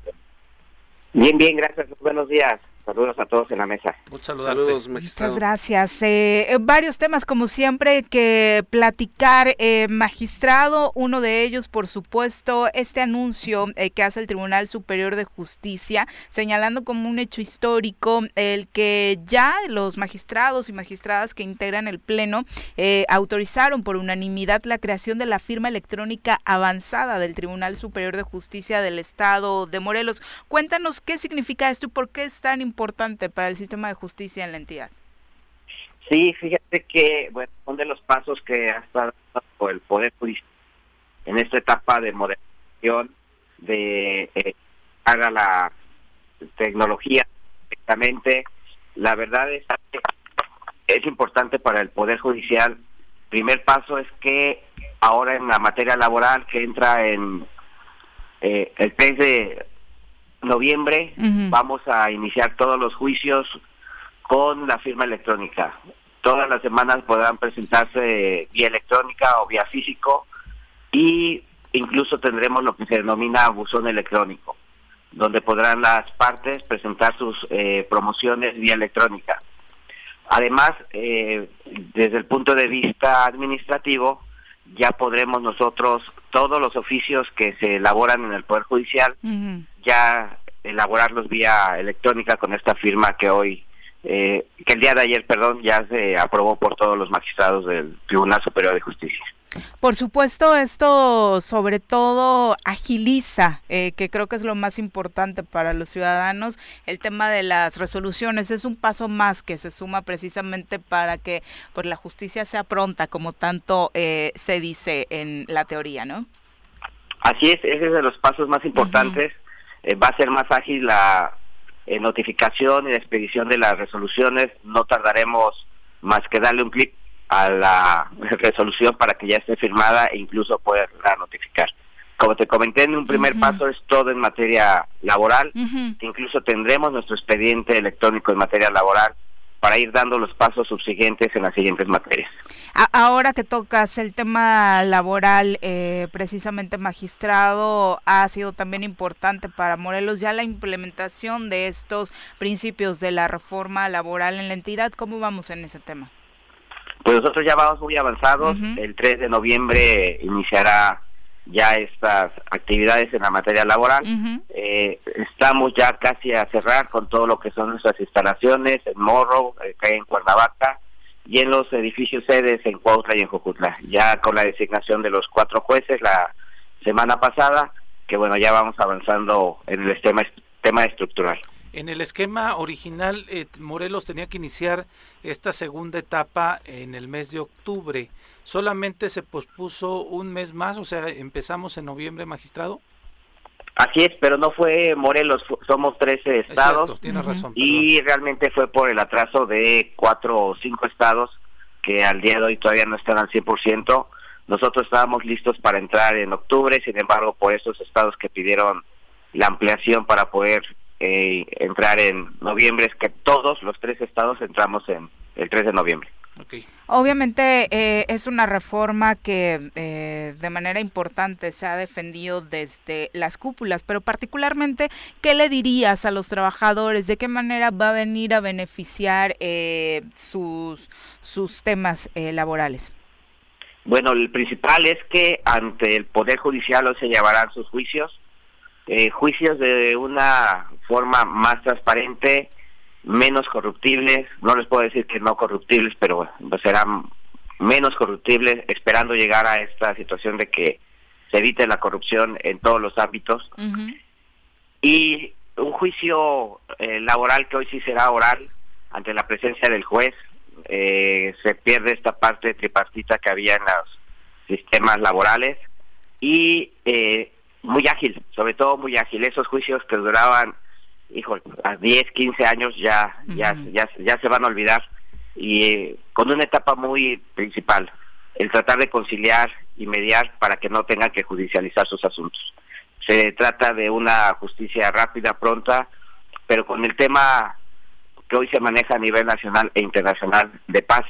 Bien, bien, gracias. Buenos días. Saludos a todos en la mesa. Saludos, magistrado. Muchas gracias. Eh, eh, varios temas, como siempre, que platicar. Eh, magistrado, uno de ellos, por supuesto, este anuncio que hace el Tribunal Superior de Justicia, señalando como un hecho histórico el que ya los magistrados y magistradas que integran el Pleno autorizaron por unanimidad la creación de la firma electrónica avanzada del Tribunal Superior de Justicia del Estado de Morelos. Cuéntanos qué significa esto y por qué es tan importante importante para el sistema de justicia en la entidad. Sí, fíjate que bueno, son de los pasos que ha estado el Poder Judicial en esta etapa de modernización de eh, haga la tecnología directamente. La verdad es que es importante para el Poder Judicial. Primer paso es que ahora en la materia laboral que entra en eh, el 3 de noviembre vamos a iniciar todos los juicios con la firma electrónica. Todas las semanas podrán presentarse vía electrónica o vía físico y incluso tendremos lo que se denomina buzón electrónico, donde podrán las partes presentar sus eh, promociones vía electrónica. Además, eh, desde el punto de vista administrativo, ya podremos nosotros, todos los oficios que se elaboran en el Poder Judicial, ya elaborarlos vía electrónica con esta firma que hoy, eh, que el día de ayer, perdón, ya se aprobó por todos los magistrados del Tribunal Superior de Justicia. Por supuesto, esto sobre todo agiliza, eh, que creo que es lo más importante para los ciudadanos, el tema de las resoluciones. Es un paso más que se suma precisamente para que pues, la justicia sea pronta, como tanto eh, se dice en la teoría, ¿no? Así es, ese es de los pasos más importantes. Eh, va a ser más ágil la notificación y la expedición de las resoluciones. No tardaremos más que darle un clic a la resolución para que ya esté firmada e incluso poderla notificar. Como te comenté en un primer paso es todo en materia laboral, incluso tendremos nuestro expediente electrónico en materia laboral para ir dando los pasos subsiguientes en las siguientes materias. Ahora que tocas el tema laboral, eh, precisamente magistrado, ha sido también importante para Morelos ya la implementación de estos principios de la reforma laboral en la entidad. ¿Cómo vamos en ese tema? Pues nosotros ya vamos muy avanzados. El 3 de noviembre iniciará ya estas actividades en la materia laboral. eh, estamos ya casi a cerrar con todo lo que son nuestras instalaciones en Morro, eh, en Cuernavaca y en los edificios sedes en Cuautla y en Jocutla. Ya con la designación de los cuatro jueces la semana pasada, que bueno, ya vamos avanzando en el tema, tema estructural. En el esquema original, eh, Morelos tenía que iniciar esta segunda etapa en el mes de octubre. ¿Solamente se pospuso un mes más? O sea, empezamos en noviembre, magistrado. Así es, pero no fue Morelos, somos 13 estados. razón. Y realmente fue por el atraso de cuatro o cinco estados que al día de hoy todavía no están al 100%. Nosotros estábamos listos para entrar en octubre, sin embargo, por esos estados que pidieron la ampliación para poder eh, entrar en noviembre, es que todos los tres estados entramos en el 3 de noviembre. Obviamente eh, es una reforma que eh, de manera importante se ha defendido desde las cúpulas, pero particularmente, ¿qué le dirías a los trabajadores? ¿De qué manera va a venir a beneficiar sus, sus temas laborales? Bueno, el principal es que ante el Poder Judicial hoy se llevarán sus juicios eh, juicios de una forma más transparente, menos corruptibles, no les puedo decir que no corruptibles, pero serán menos corruptibles, esperando llegar a esta situación de que se evite la corrupción en todos los ámbitos. Y un juicio eh, laboral que hoy sí será oral, ante la presencia del juez, eh, se pierde esta parte tripartita que había en los sistemas laborales y eh, muy ágil, sobre todo muy ágil. Esos juicios que duraban, hijo, a 10, 15 años ya, ya, ya, ya se van a olvidar y eh, con una etapa muy principal, el tratar de conciliar y mediar para que no tengan que judicializar sus asuntos. Se trata de una justicia rápida, pronta, pero con el tema que hoy se maneja a nivel nacional e internacional de paz,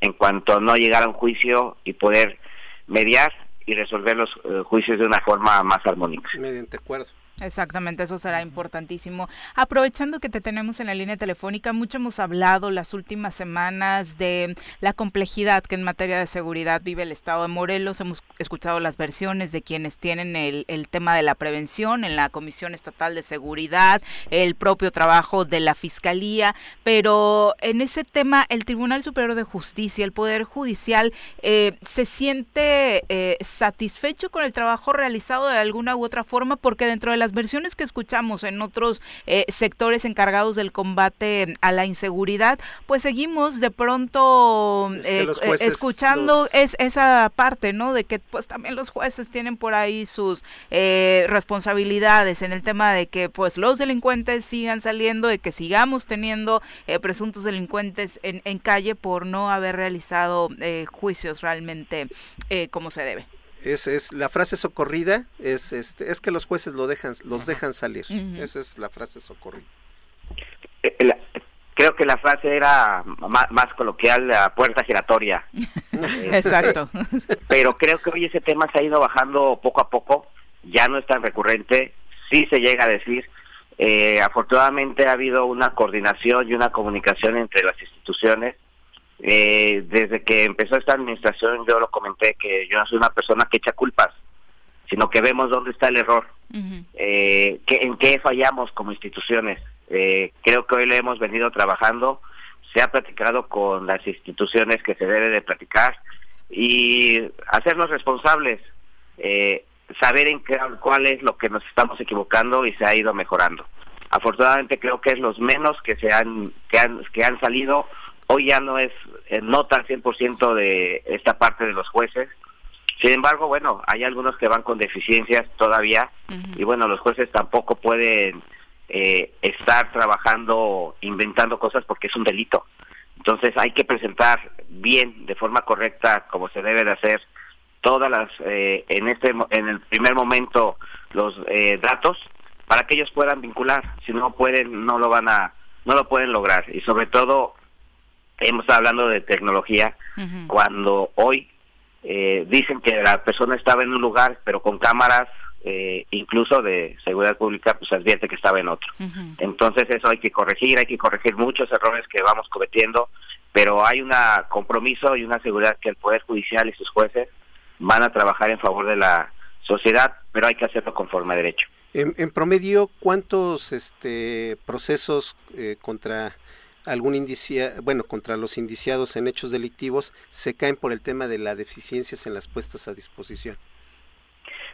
en cuanto a no llegar a un juicio y poder mediar y resolver los eh, juicios de una forma más armónica. Mediante acuerdo. Exactamente, eso será importantísimo. Aprovechando que te tenemos en la línea telefónica, mucho hemos hablado las últimas semanas de la complejidad que en materia de seguridad vive el Estado de Morelos. Hemos escuchado las versiones de quienes tienen el, el tema de la prevención en la Comisión Estatal de Seguridad, el propio trabajo de la Fiscalía, pero en ese tema el Tribunal Superior de Justicia, el Poder Judicial, eh, se siente eh, satisfecho con el trabajo realizado de alguna u otra forma porque dentro de la las versiones que escuchamos en otros eh, sectores encargados del combate a la inseguridad, pues seguimos de pronto eh, escuchando es, esa parte, ¿no? De que pues también los jueces tienen por ahí sus responsabilidades en el tema de que pues los delincuentes sigan saliendo, de que sigamos teniendo presuntos delincuentes en, en, calle por no haber realizado juicios realmente como se debe es, es la frase socorrida es este es que los jueces lo dejan los dejan salir. Esa es la frase socorrida. Eh, creo que la frase era más, coloquial la puerta giratoria. Exacto. Pero creo que hoy ese tema se ha ido bajando poco a poco ya no es tan recurrente sí se llega a decir. Eh, afortunadamente ha habido una coordinación y una comunicación entre las instituciones eh, desde que empezó esta administración yo lo comenté que yo no soy una persona que echa culpas, sino que vemos dónde está el error, eh, que, en qué fallamos como instituciones. Eh, creo que hoy lo hemos venido trabajando, se ha platicado con las instituciones que se debe de platicar y hacernos responsables, eh, saber en qué, cuál es lo que nos estamos equivocando y se ha ido mejorando. Afortunadamente creo que es los menos que se han que han, que han salido Hoy ya no es nota al 100% de esta parte de los jueces. Sin embargo, bueno, hay algunos que van con deficiencias todavía y bueno, los jueces tampoco pueden eh, estar trabajando, inventando cosas porque es un delito. Entonces hay que presentar bien, de forma correcta, como se debe de hacer, todas las, eh, en este, en el primer momento, los eh, datos para que ellos puedan vincular. Si no pueden, no lo van a, no lo pueden lograr. Y sobre todo hemos estado hablando de tecnología cuando hoy eh, dicen que la persona estaba en un lugar pero con cámaras eh, incluso de seguridad pública pues advierte que estaba en otro. Entonces eso hay que corregir hay que corregir muchos errores que vamos cometiendo pero hay un compromiso y una seguridad que el poder judicial y sus jueces van a trabajar en favor de la sociedad pero hay que hacerlo conforme a derecho. En, promedio cuántos este procesos eh, contra algún indicia, bueno, contra los indiciados en hechos delictivos se caen por el tema de las deficiencias en las puestas a disposición?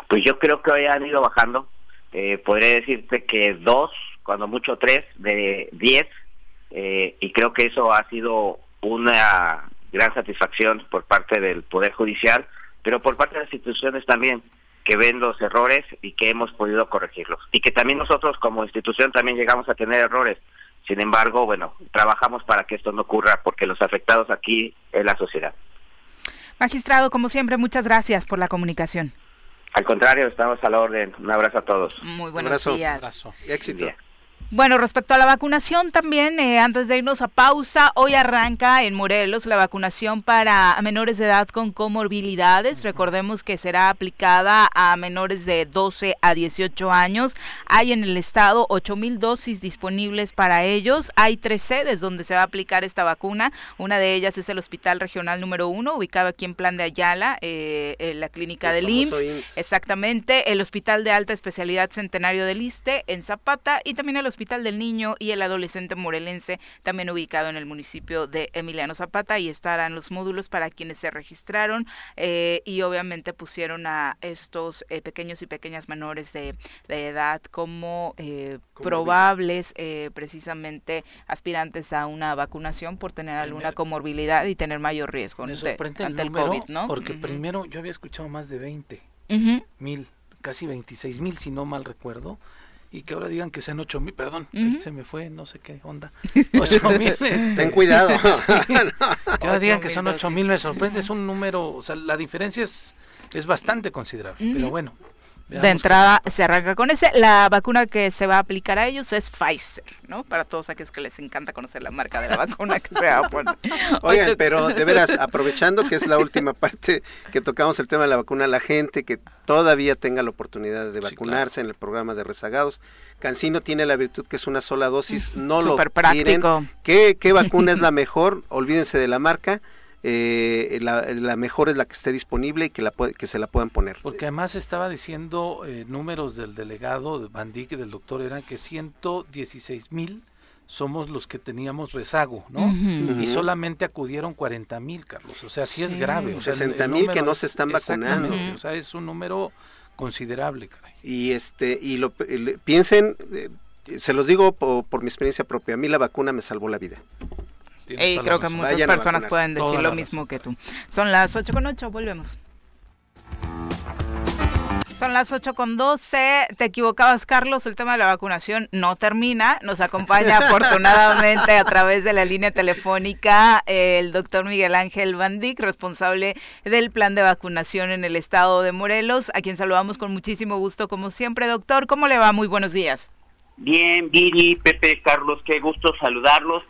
Pues yo creo que hoy han ido bajando. Eh, podría decirte que dos, cuando mucho tres, de diez, eh, y creo que eso ha sido una gran satisfacción por parte del Poder Judicial, pero por parte de las instituciones también, que ven los errores y que hemos podido corregirlos. Y que también nosotros como institución también llegamos a tener errores, sin embargo, bueno, trabajamos para que esto no ocurra porque los afectados aquí es la sociedad. Magistrado, como siempre, muchas gracias por la comunicación. Al contrario, estamos a la orden. Un abrazo a todos. Muy buenos días. Un abrazo. Éxito. Bueno, respecto a la vacunación también, eh, antes de irnos a pausa, hoy arranca en Morelos la vacunación para menores de edad con comorbilidades. Recordemos que será aplicada a menores de 12 a 18 años. Hay en el estado 8 mil dosis disponibles para ellos. Hay tres sedes donde se va a aplicar esta vacuna. Una de ellas es el Hospital Regional número 1, ubicado aquí en Plan de Ayala, eh, en la clínica del IMSS. Exactamente. El Hospital de Alta Especialidad Centenario del Iste en Zapata y también el Hospital Hospital del Niño y el Adolescente Morelense, también ubicado en el municipio de Emiliano Zapata, y estarán los módulos para quienes se registraron eh, y obviamente pusieron a estos eh, pequeños y pequeñas menores de, edad como eh, probables precisamente aspirantes a una vacunación por tener alguna comorbilidad y tener mayor riesgo ante, el, COVID, ¿no? Porque primero yo había escuchado más de 20 mil, casi 26 mil si no mal recuerdo y que ahora digan que sean ocho mil, perdón, se me fue, no sé qué onda. Ocho mil. Este, Ten cuidado. que ahora digan que son ocho mil, me sorprende, es un número, o sea, la diferencia es, es bastante considerable, pero bueno, de entrada se arranca con ese. La vacuna que se va a aplicar a ellos es Pfizer, ¿no? Para todos aquellos que les encanta conocer la marca de la vacuna que se va a poner. Oigan, pero de veras, aprovechando que es la última parte que tocamos el tema de la vacuna, la gente que todavía tenga la oportunidad de vacunarse en el programa de rezagados. Cancino tiene la virtud que es una sola dosis, no lo práctico. ¿Qué, ¿Qué vacuna es la mejor? Olvídense de la marca eh, la, mejor es la que esté disponible y que, la que se la puedan poner. Porque además estaba diciendo eh, números del delegado de Bandic y del doctor eran que 116 mil somos los que teníamos rezago, ¿no? Y solamente acudieron 40 mil, Carlos. O sea, sí es grave. O 60 mil que no se están vacunando. O sea, es un número considerable. Y este y lo piensen, eh, se los digo por, mi experiencia propia, a mí la vacuna me salvó la vida. Y creo que muchas personas pueden decir lo mismo que tú. Son las 8 con 8, volvemos. Son las 8 con 12. Te equivocabas, Carlos. El tema de la vacunación no termina. Nos acompaña afortunadamente a través de la línea telefónica el doctor Miguel Ángel Bandic, responsable del plan de vacunación en el estado de Morelos, a quien saludamos con muchísimo gusto, como siempre. Doctor, ¿cómo le va? Muy buenos días. Bien, Viri, Pepe, Carlos, qué gusto saludarlos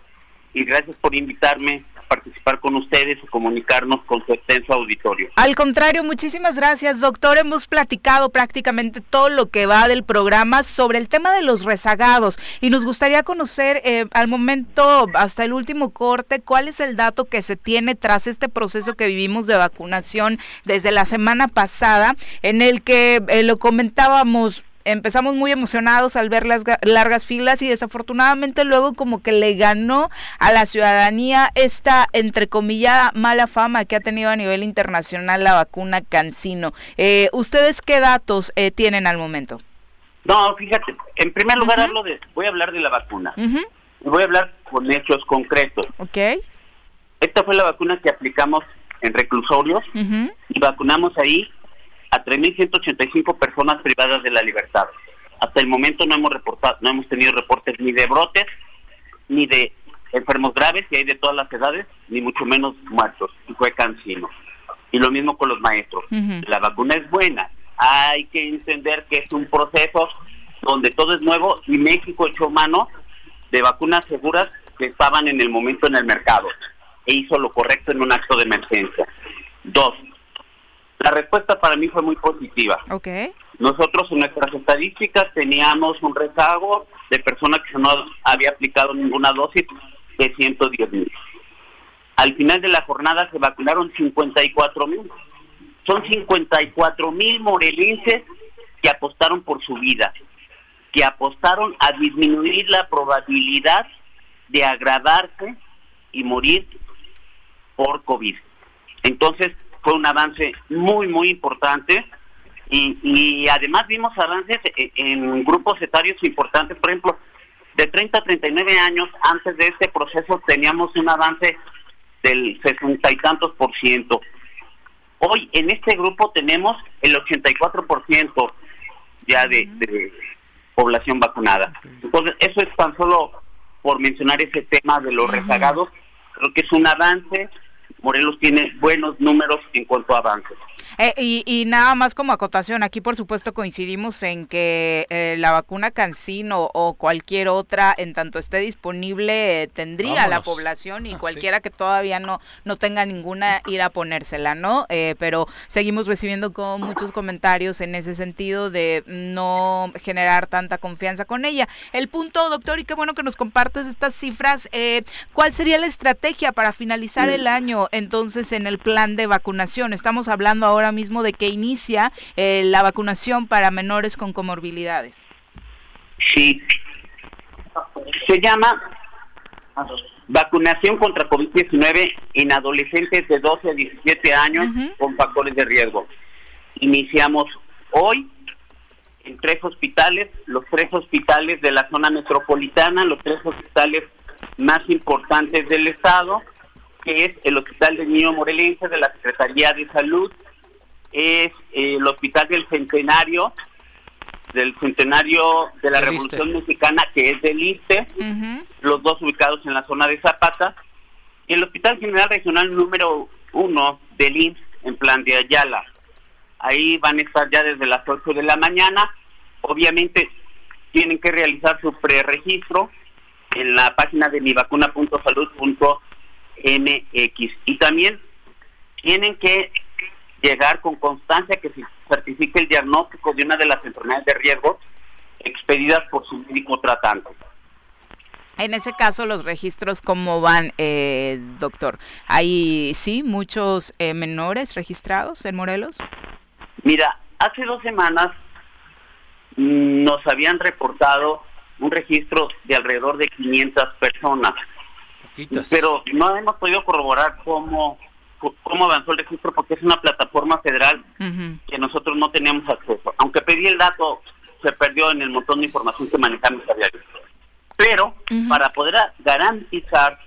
y gracias por invitarme participar con ustedes y comunicarnos con su extenso auditorio. Al contrario, muchísimas gracias, doctor. Hemos platicado prácticamente todo lo que va del programa sobre el tema de los rezagados y nos gustaría conocer eh, al momento, hasta el último corte, cuál es el dato que se tiene tras este proceso que vivimos de vacunación desde la semana pasada, en el que eh, lo comentábamos empezamos muy emocionados al ver las largas filas y desafortunadamente luego como que le ganó a la ciudadanía esta entrecomillada mala fama que ha tenido a nivel internacional la vacuna Cancino. Eh, ¿Ustedes qué datos eh, tienen al momento? No, fíjate, en primer lugar hablo de, voy a hablar de la vacuna. Voy a hablar con hechos concretos. Ok. Esta fue la vacuna que aplicamos en reclusorios y vacunamos ahí a 3.185 personas privadas de la libertad. Hasta el momento no hemos reportado, no hemos tenido reportes ni de brotes, ni de enfermos graves, que hay de todas las edades, ni mucho menos muertos. Y fue cansino. Y lo mismo con los maestros. La vacuna es buena. Hay que entender que es un proceso donde todo es nuevo y México echó mano de vacunas seguras que estaban en el momento en el mercado e hizo lo correcto en un acto de emergencia. Dos, la respuesta para mí fue muy positiva. Okay. Nosotros en nuestras estadísticas teníamos un rezago de personas que no había aplicado ninguna dosis de 110 mil. Al final de la jornada se vacunaron 54 mil. Son 54 mil morelenses que apostaron por su vida, que apostaron a disminuir la probabilidad de agradarse y morir por COVID. Entonces, fue un avance muy, muy importante. Y, además vimos avances e, en, grupos etarios importantes, por ejemplo, de 30 a 39 años, antes de este proceso teníamos un avance del 60 y tantos por ciento. Hoy en este grupo tenemos el 84 por ciento ya de, población vacunada. Entonces, eso es tan solo por mencionar ese tema de los rezagados, creo que es un avance Morelos tiene buenos números en cuanto a avances. Eh, y, nada más como acotación, aquí por supuesto coincidimos en que eh, la vacuna Cancino o cualquier otra, en tanto esté disponible, tendría la población y ah, cualquiera que todavía no, no tenga ninguna ir a ponérsela, ¿no? Eh, pero seguimos recibiendo con muchos comentarios en ese sentido de no generar tanta confianza con ella. El punto, doctor, y qué bueno que nos compartes estas cifras, ¿cuál sería la estrategia para finalizar el año entonces en el plan de vacunación? Estamos hablando ahora ahora mismo de que inicia eh, la vacunación para menores con comorbilidades. Sí, se llama vacunación contra COVID-19 en adolescentes de 12 a 17 años con factores de riesgo. Iniciamos hoy en tres hospitales, los tres hospitales de la zona metropolitana, los tres hospitales más importantes del estado, que es el Hospital del Niño Morelense de la Secretaría de Salud, es eh, el Hospital del Centenario, del Centenario de la Revolución Mexicana, que es del ISTE, los dos ubicados en la zona de Zapata, y el Hospital General Regional número uno del IMSS en Plan de Ayala. Ahí van a estar ya desde las 8 de la mañana. Obviamente tienen que realizar su preregistro en la página de mivacuna.salud.mx. Y también tienen que llegar con constancia que se certifique el diagnóstico de una de las enfermedades de riesgo expedidas por su médico tratante. En ese caso, los registros, ¿cómo van, eh, doctor? ¿Hay, sí, muchos eh, menores registrados en Morelos? Mira, hace dos semanas nos habían reportado un registro de alrededor de 500 personas. Pero no hemos podido corroborar cómo cómo avanzó el registro porque es una plataforma federal que nosotros no teníamos acceso. Aunque pedí el dato, se perdió en el montón de información que manejamos a diario. Pero para poder garantizar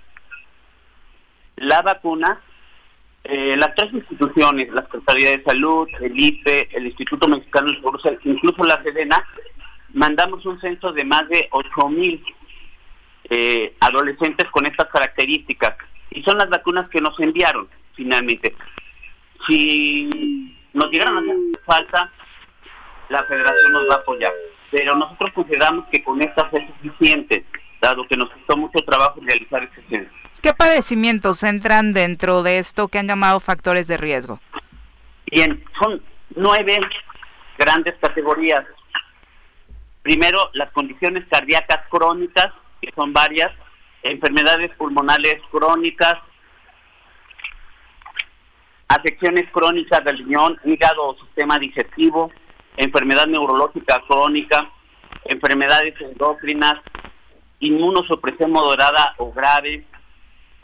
la vacuna, eh, las tres instituciones, la Secretaría de Salud, el IPE, el Instituto Mexicano de Seguro incluso la Sedena, mandamos un censo de más de 8 mil eh, adolescentes con estas características. Y son las vacunas que nos enviaron finalmente. Si nos llegaran a hacer falta, la federación nos va a apoyar. Pero nosotros consideramos que con estas es suficiente, dado que nos costó mucho trabajo realizar este censo. ¿Qué padecimientos entran dentro de esto que han llamado factores de riesgo? Bien, son nueve grandes categorías. Primero, las condiciones cardíacas crónicas, que son varias, enfermedades pulmonales crónicas, afecciones crónicas del riñón, hígado o sistema digestivo, enfermedad neurológica crónica, enfermedades endocrinas, inmunosupresión moderada o grave,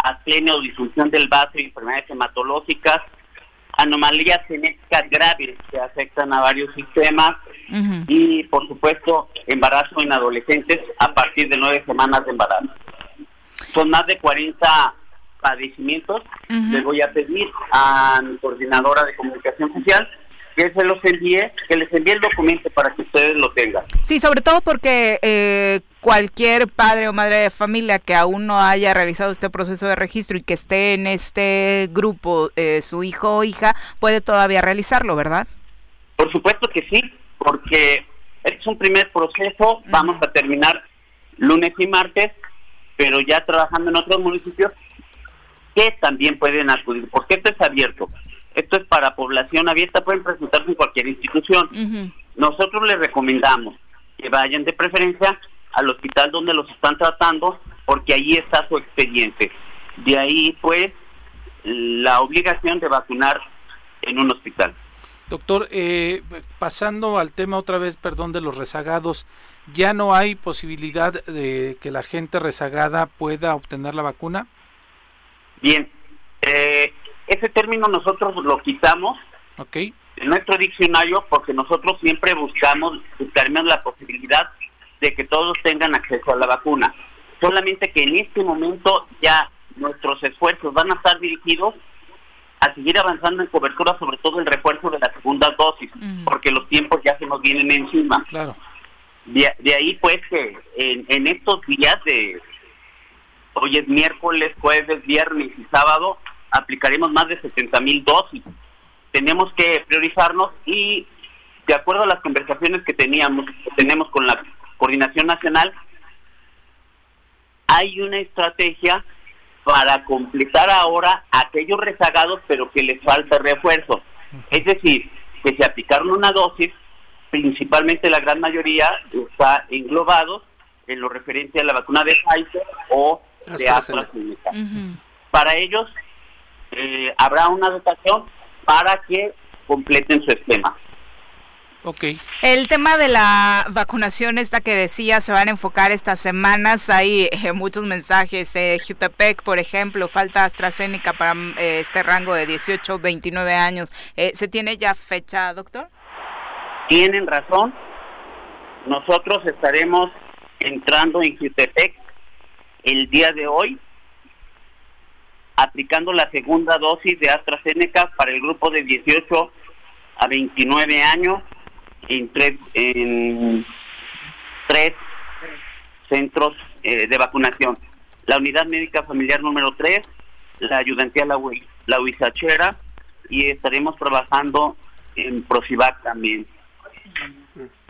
astenia o disfunción del vaso y enfermedades hematológicas, anomalías genéticas graves que afectan a varios sistemas y, por supuesto, embarazo en adolescentes a partir de nueve semanas de embarazo. Son más de 40 padecimientos. Les voy a pedir a mi coordinadora de comunicación social que se los envíe, que les envíe el documento para que ustedes lo tengan. Sí, sobre todo porque eh, cualquier padre o madre de familia que aún no haya realizado este proceso de registro y que esté en este grupo, eh, su hijo o hija, puede todavía realizarlo, ¿verdad? Por supuesto que sí, porque es un primer proceso, vamos a terminar lunes y martes, pero ya trabajando en otros municipios que también pueden acudir, porque esto es abierto. Esto es para población abierta, pueden presentarse en cualquier institución. Nosotros les recomendamos que vayan de preferencia al hospital donde los están tratando, porque ahí está su expediente. De ahí, pues, la obligación de vacunar en un hospital. Doctor, eh, pasando al tema otra vez, perdón, de los rezagados, ¿ya no hay posibilidad de que la gente rezagada pueda obtener la vacuna? Bien, eh, ese término nosotros lo quitamos okay. en nuestro diccionario porque nosotros siempre buscamos, buscaremos la posibilidad de que todos tengan acceso a la vacuna. Solamente que en este momento ya nuestros esfuerzos van a estar dirigidos a seguir avanzando en cobertura, sobre todo el refuerzo de la segunda dosis, porque los tiempos ya se nos vienen encima. Claro. De, ahí pues que en, en estos días de hoy es miércoles, jueves, viernes y sábado, aplicaremos más de 70 mil dosis. Tenemos que priorizarnos y de acuerdo a las conversaciones que teníamos, que tenemos con la coordinación nacional, hay una estrategia para completar ahora aquellos rezagados pero que les falta refuerzo. Es decir, que se aplicaron una dosis, principalmente la gran mayoría está englobado en lo referente a la vacuna de Pfizer o de AstraZeneca. Para ellos eh, habrá una dotación para que completen su esquema. Okay. El tema de la vacunación, esta que decía, se van a enfocar estas semanas. Hay eh, muchos mensajes. Eh, Jutepec, por ejemplo, falta AstraZeneca para eh, este rango de 18, 29 años. ¿Se tiene ya fecha, doctor? Tienen razón. Nosotros estaremos entrando en Jutepec el día de hoy aplicando la segunda dosis de AstraZeneca para el grupo de 18 a 29 años en tres, en tres centros eh, de vacunación. La unidad médica familiar número 3, la ayudantía La, la Huizachera y estaremos trabajando en Prosivac también.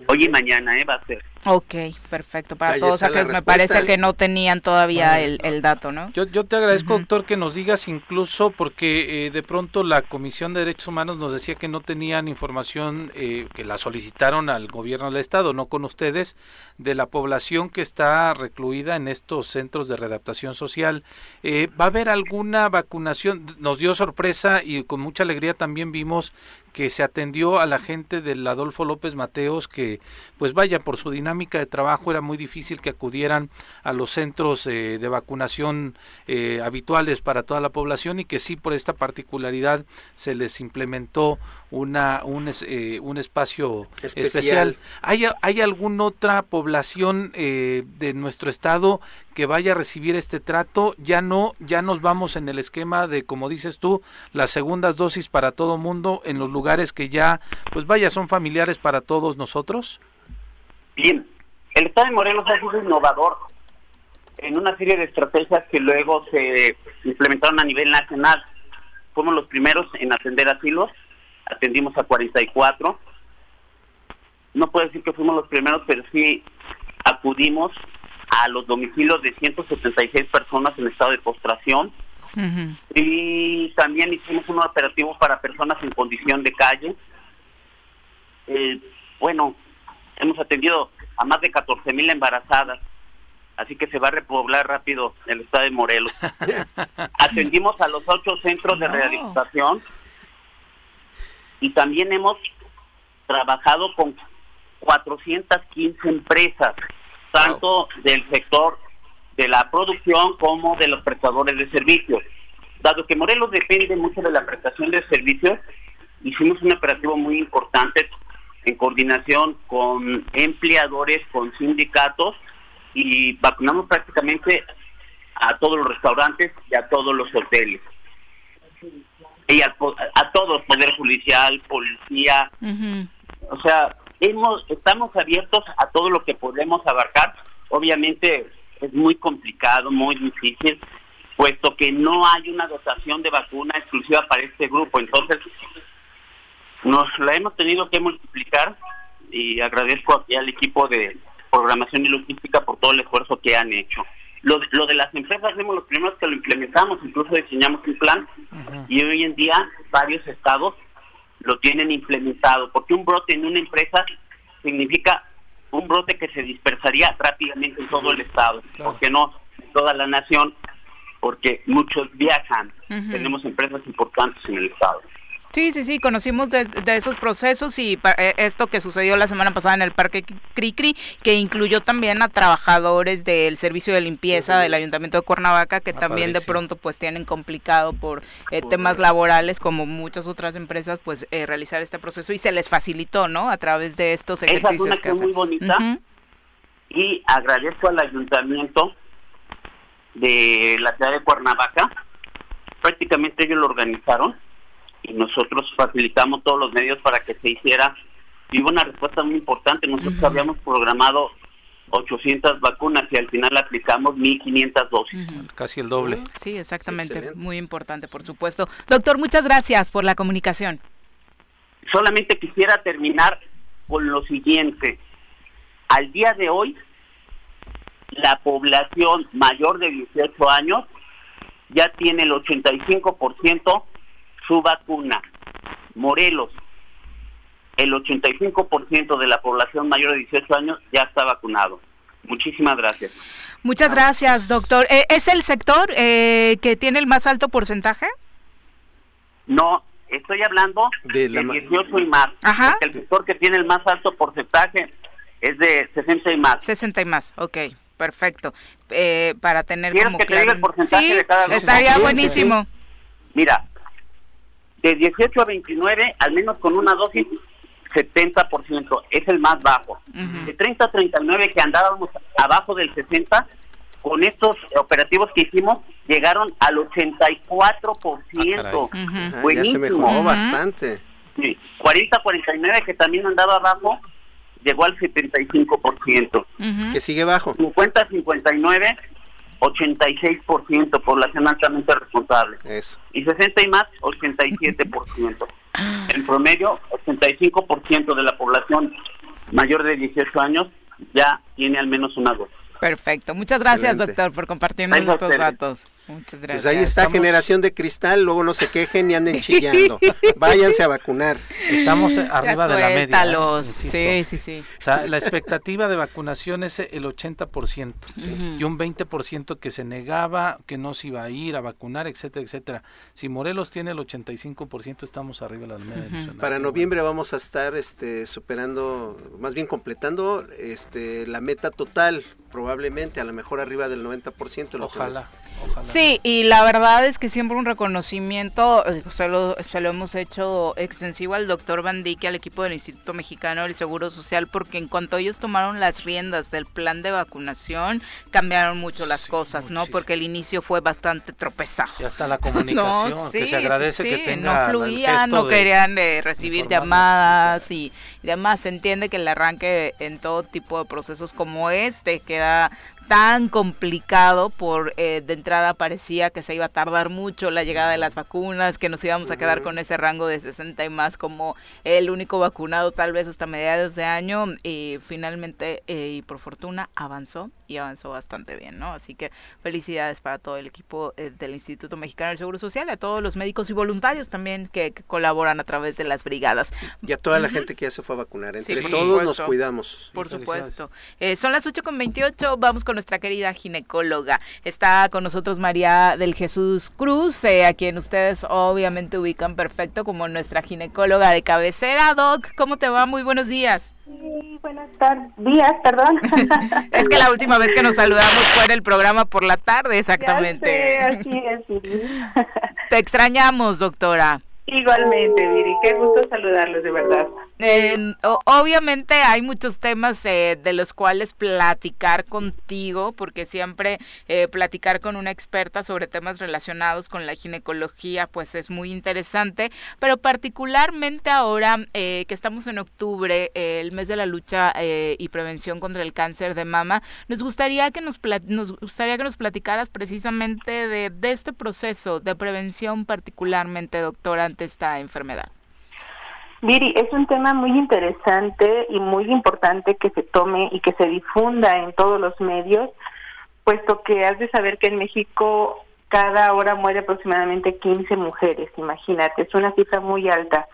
Hoy y mañana ¿eh? va a ser. Ok, perfecto. Para todos aquellos me parece que no tenían todavía el, dato, ¿no? Yo, yo te agradezco, doctor, que nos digas incluso porque eh, de pronto la Comisión de Derechos Humanos nos decía que no tenían información, eh, que la solicitaron al gobierno del Estado, no con ustedes, de la población que está recluida en estos centros de readaptación social. Eh, ¿Va a haber alguna vacunación? Nos dio sorpresa y con mucha alegría también vimos que se atendió a la gente del Adolfo López Mateos que pues vaya, por su dinámica de trabajo era muy difícil que acudieran a los centros eh, de vacunación eh, habituales para toda la población y que sí por esta particularidad se les implementó una un, eh, un espacio especial. ¿Hay, ¿Hay alguna otra población de nuestro estado que vaya a recibir este trato? Ya no, ya nos vamos en el esquema de, como dices tú, las segundas dosis para todo mundo en los lugares que ya, pues vaya, son familiares para todos nosotros. Bien, el Estado de Morelos ha sido innovador en una serie de estrategias que luego se implementaron a nivel nacional. Fuimos los primeros en atender asilos, atendimos a 44. No puedo decir que fuimos los primeros, pero sí acudimos a los domicilios de 176 personas en estado de postración. Y también hicimos un operativo para personas en condición de calle. Eh, bueno, hemos atendido a más de 14 mil embarazadas, así que se va a repoblar rápido el estado de Morelos. Atendimos a los ocho centros de rehabilitación y también hemos trabajado con 415 empresas, tanto del sector de la producción como de los prestadores de servicios. Dado que Morelos depende mucho de la prestación de servicios, hicimos un operativo muy importante en coordinación con empleadores, con sindicatos y vacunamos prácticamente a todos los restaurantes y a todos los hoteles. Y a, todos, Poder Judicial, Policía. O sea, hemos, estamos abiertos a todo lo que podemos abarcar. Obviamente es muy complicado, muy difícil, puesto que no hay una dotación de vacuna exclusiva para este grupo. Entonces, nos la hemos tenido que multiplicar y agradezco aquí al equipo de programación y logística por todo el esfuerzo que han hecho. Lo, lo de las empresas fuimos los primeros que lo implementamos, incluso diseñamos un plan y hoy en día varios estados lo tienen implementado, porque un brote en una empresa significa un brote que se dispersaría rápidamente en todo el estado, porque no en toda la nación, porque muchos viajan. Tenemos empresas importantes en el estado. Sí, sí, sí, conocimos de, esos procesos y eh, esto que sucedió la semana pasada en el Parque Cricri, que incluyó también a trabajadores del servicio de limpieza del Ayuntamiento de Cuernavaca, que ah, también de pronto pues tienen complicado por eh, temas laborales, como muchas otras empresas, pues eh, realizar este proceso y se les facilitó, ¿no? A través de estos ejercicios Esa que hacen. muy bonita. Y agradezco al Ayuntamiento de la ciudad de Cuernavaca, prácticamente ellos lo organizaron y nosotros facilitamos todos los medios para que se hiciera. Y hubo una respuesta muy importante. Nosotros habíamos programado 800 vacunas y al final aplicamos 1.500 dosis. Casi el doble. Sí, exactamente. Muy importante, por supuesto. Doctor, muchas gracias por la comunicación. Solamente quisiera terminar con lo siguiente. Al día de hoy, la población mayor de 18 años ya tiene el 85% su vacuna. Morelos, el 85% de la población mayor de 18 años ya está vacunado. Muchísimas gracias. Muchas gracias, doctor. Eh, ¿Es el sector eh, que tiene el más alto porcentaje? No, estoy hablando de, 18 y más. Ajá. El sector que tiene el más alto porcentaje es de 60 y más. 60 y más, ok. Perfecto. Eh, para tener como que te diga el porcentaje de cada Estaría buenísimo. Mira, de 18 a 29, al menos con una dosis, 70%, es el más bajo. De 30 a 39, que andábamos abajo del 60, con estos operativos que hicimos, llegaron al 84%. Ah, ya se mejoró bastante. Sí. 40 a 49, que también andaba abajo, llegó al 75%. Que sigue bajo. 50 a 59, 86% población altamente responsable. Eso. Y 60 y más, 87%. en promedio, 85% de la población mayor de 18 años ya tiene al menos una dosis. Perfecto. Muchas gracias, doctor, por compartirnos estos datos. Muchas Pues gracias. ahí está Estamos- generación de cristal, luego no se quejen y anden chillando. Váyanse a vacunar. Estamos arriba de la media. ¿eh? Sí, sí, sí. O sea, la expectativa de vacunación es el 80% Ujú. y un 20% que se negaba, que no se iba a ir a vacunar, etcétera, etcétera. Si Morelos tiene el 85%, estamos arriba de la media. Para noviembre vamos a estar este, superando, más bien completando este, la meta total, probablemente a lo mejor arriba del 90%. bueno. lo que Ojalá. Sí, y la verdad es que siempre un reconocimiento, eh, se lo, se lo hemos hecho extensivo al doctor Bandique, al equipo del Instituto Mexicano del Seguro Social, porque en cuanto ellos tomaron las riendas del plan de vacunación, cambiaron mucho las Sí, cosas, ¿no? Porque el inicio fue bastante tropezado. Ya está la comunicación, No, que se agradece sí, que tenga no fluían, no querían eh, recibir llamadas y, y demás. Se entiende que el arranque en todo tipo de procesos como este queda tan complicado por eh, de entrada parecía que se iba a tardar mucho la llegada de las vacunas, que nos íbamos a quedar con ese rango de 60 y más como el único vacunado tal vez hasta mediados de año y finalmente eh, y por fortuna avanzó y avanzó bastante bien, ¿no? Así que felicidades para todo el equipo eh, del Instituto Mexicano del Seguro Social, a todos los médicos y voluntarios también que, que colaboran a través de las brigadas. Y a toda la gente que ya se fue a vacunar. Entre todos nos cuidamos. Por supuesto. Eh, son las 8 con 28, vamos con nuestra querida ginecóloga. Está con nosotros María del Jesús Cruz, eh, a quien ustedes obviamente ubican perfecto como nuestra ginecóloga de cabecera. Doc, ¿cómo te va? Muy buenos días. Sí, buenas tardes, días, perdón. Es que la última vez que nos saludamos fue en el programa por la tarde, exactamente. Ya sé, así es, Viri. Te extrañamos, doctora. Igualmente, Viri, qué gusto saludarlos, de verdad. Obviamente hay muchos temas eh, de los cuales platicar contigo, porque siempre eh, platicar con una experta sobre temas relacionados con la ginecología, pues es muy interesante, pero particularmente ahora eh, que estamos en octubre, eh, el mes de la lucha y prevención contra el cáncer de mama, nos gustaría que nos, nos gustaría que nos platicaras precisamente de, de este proceso de prevención particularmente, doctora, esta enfermedad. Viri, es un tema muy interesante y muy importante que se tome y que se difunda en todos los medios, puesto que has de saber que en México cada hora muere aproximadamente 15 mujeres, imagínate, es una cifra muy alta.